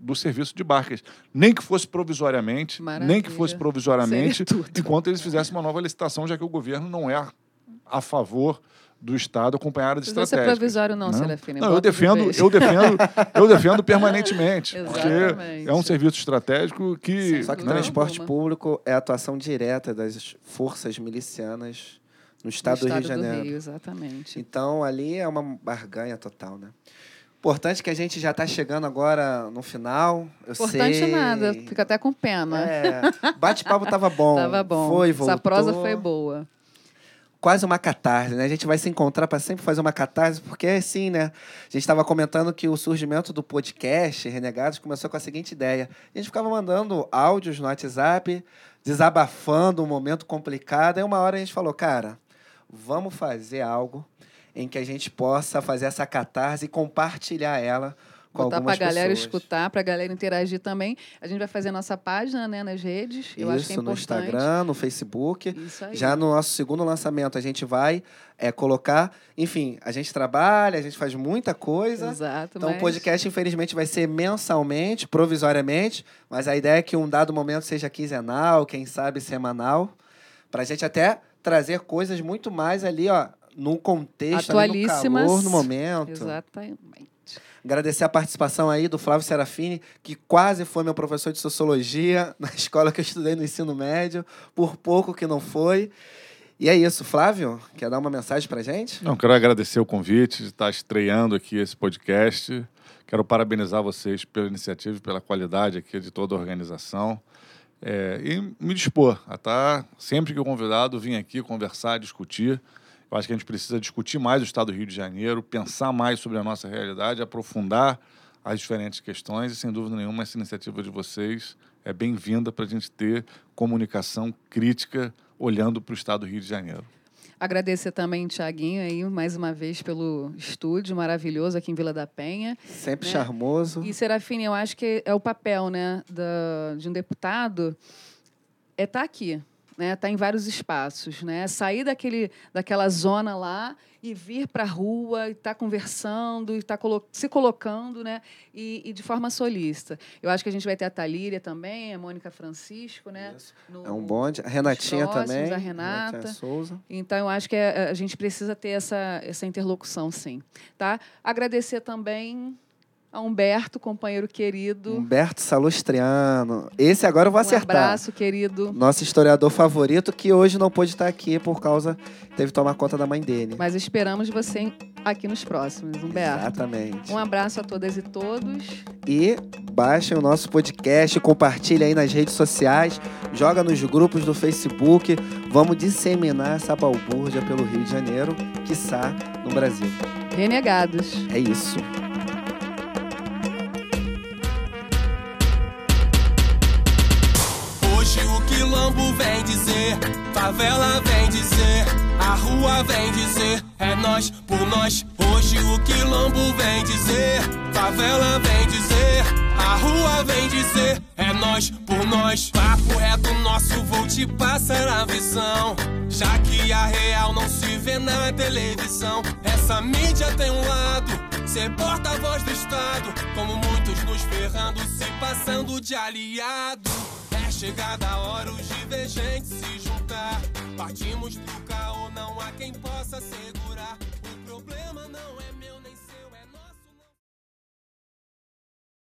do serviço de barcas. Nem que fosse provisoriamente, nem que Maravilha. fosse provisoriamente, enquanto eles fizessem uma nova licitação, já que o governo não é a favor do Estado acompanhar as Não precisa ser estratégias. provisório não, né? Não, eu de defendo, eu defendo, eu defendo permanentemente, porque é um serviço estratégico que Só que Não, transporte público é a atuação direta das forças milicianas no estado, No do Rio de Janeiro. Rio, exatamente. Então, ali é uma barganha total, né? Importante que a gente já está chegando agora no final. Eu Importante sei. nada, fica até com pena. É, bate-papo tava bom. Tava bom. Foi, voltou. Essa prosa foi boa. Quase uma catarse, né? A gente vai se encontrar para sempre fazer uma catarse, porque é assim, né? A gente estava comentando que o surgimento do podcast Renegados começou com a seguinte ideia. A gente ficava mandando áudios no WhatsApp, desabafando um momento complicado. Aí uma hora a gente falou, cara, vamos fazer algo em que a gente possa fazer essa catarse e compartilhar ela com Botar algumas pra galera pessoas. escutar, pra galera interagir também. A gente vai fazer nossa página, né, nas redes. Eu acho que é Isso, no importante. Instagram, no Facebook. Isso aí. Já no nosso segundo lançamento, a gente vai é, colocar. Enfim, a gente trabalha, a gente faz muita coisa. Exato, Então, mas... o podcast, infelizmente, vai ser mensalmente, provisoriamente, mas a ideia é que um dado momento seja quinzenal, quem sabe semanal, para a gente até trazer coisas muito mais ali, ó, no contexto, ali no Atualíssimas. calor, no momento. Exatamente. Agradecer a participação aí do Flávio Serafini, que quase foi meu professor de sociologia na escola que eu estudei no ensino médio, por pouco que não foi. E é isso, Flávio, quer dar uma mensagem pra gente? Não, quero agradecer o convite de estar estreando aqui esse podcast. Quero parabenizar vocês pela iniciativa e pela qualidade aqui de toda a organização. É, e me dispor a estar, sempre que o convidado vir aqui conversar, discutir. Eu acho que a gente precisa discutir mais o Estado do Rio de Janeiro, pensar mais sobre a nossa realidade, aprofundar as diferentes questões e, sem dúvida nenhuma, essa iniciativa de vocês é bem-vinda para a gente ter comunicação crítica olhando para o Estado do Rio de Janeiro. Agradecer também Tiaguinho aí, mais uma vez, pelo estúdio maravilhoso aqui em Vila da Penha. Sempre né? charmoso. E, Serafine, eu acho que é o papel né, da, de um deputado é estar aqui, né? Estar em vários espaços, né? Sair daquele, daquela zona lá e vir para a rua e estar conversando e estar colo se colocando, né? E, e, de forma solista. Eu acho que a gente vai ter a Talíria também, a Mônica Francisco, né? No, é um bonde. A Renatinha próximos, também. A Renata. Souza. Então, eu acho que a, a gente precisa ter essa, essa interlocução, sim. Tá? Agradecer também a Humberto, companheiro querido. Humberto Salustriano. Esse agora eu vou um acertar. abraço, querido. Nosso historiador favorito, que hoje não pôde estar aqui por causa. Teve que tomar conta da mãe dele. Mas esperamos você aqui nos próximos, Humberto. Exatamente. Um abraço a todas e todos. E baixem o nosso podcast, compartilhem aí nas redes sociais, joga nos grupos do Facebook. Vamos disseminar essa balbúrdia pelo Rio de Janeiro, quiçá no Brasil. Renegados. É isso. Vem dizer, favela vem dizer, a rua vem dizer, é nós por nós. Hoje o quilombo vem dizer, favela vem dizer, a rua vem dizer, é nós por nós. Papo reto nosso, vou te passar a visão. Já que a real não se vê na televisão, essa mídia tem um lado. Ser porta-voz do Estado, como muitos nos ferrando, se passando de aliado. Chegada a hora os divergentes se juntar. Partimos pro caô, não há quem possa segurar.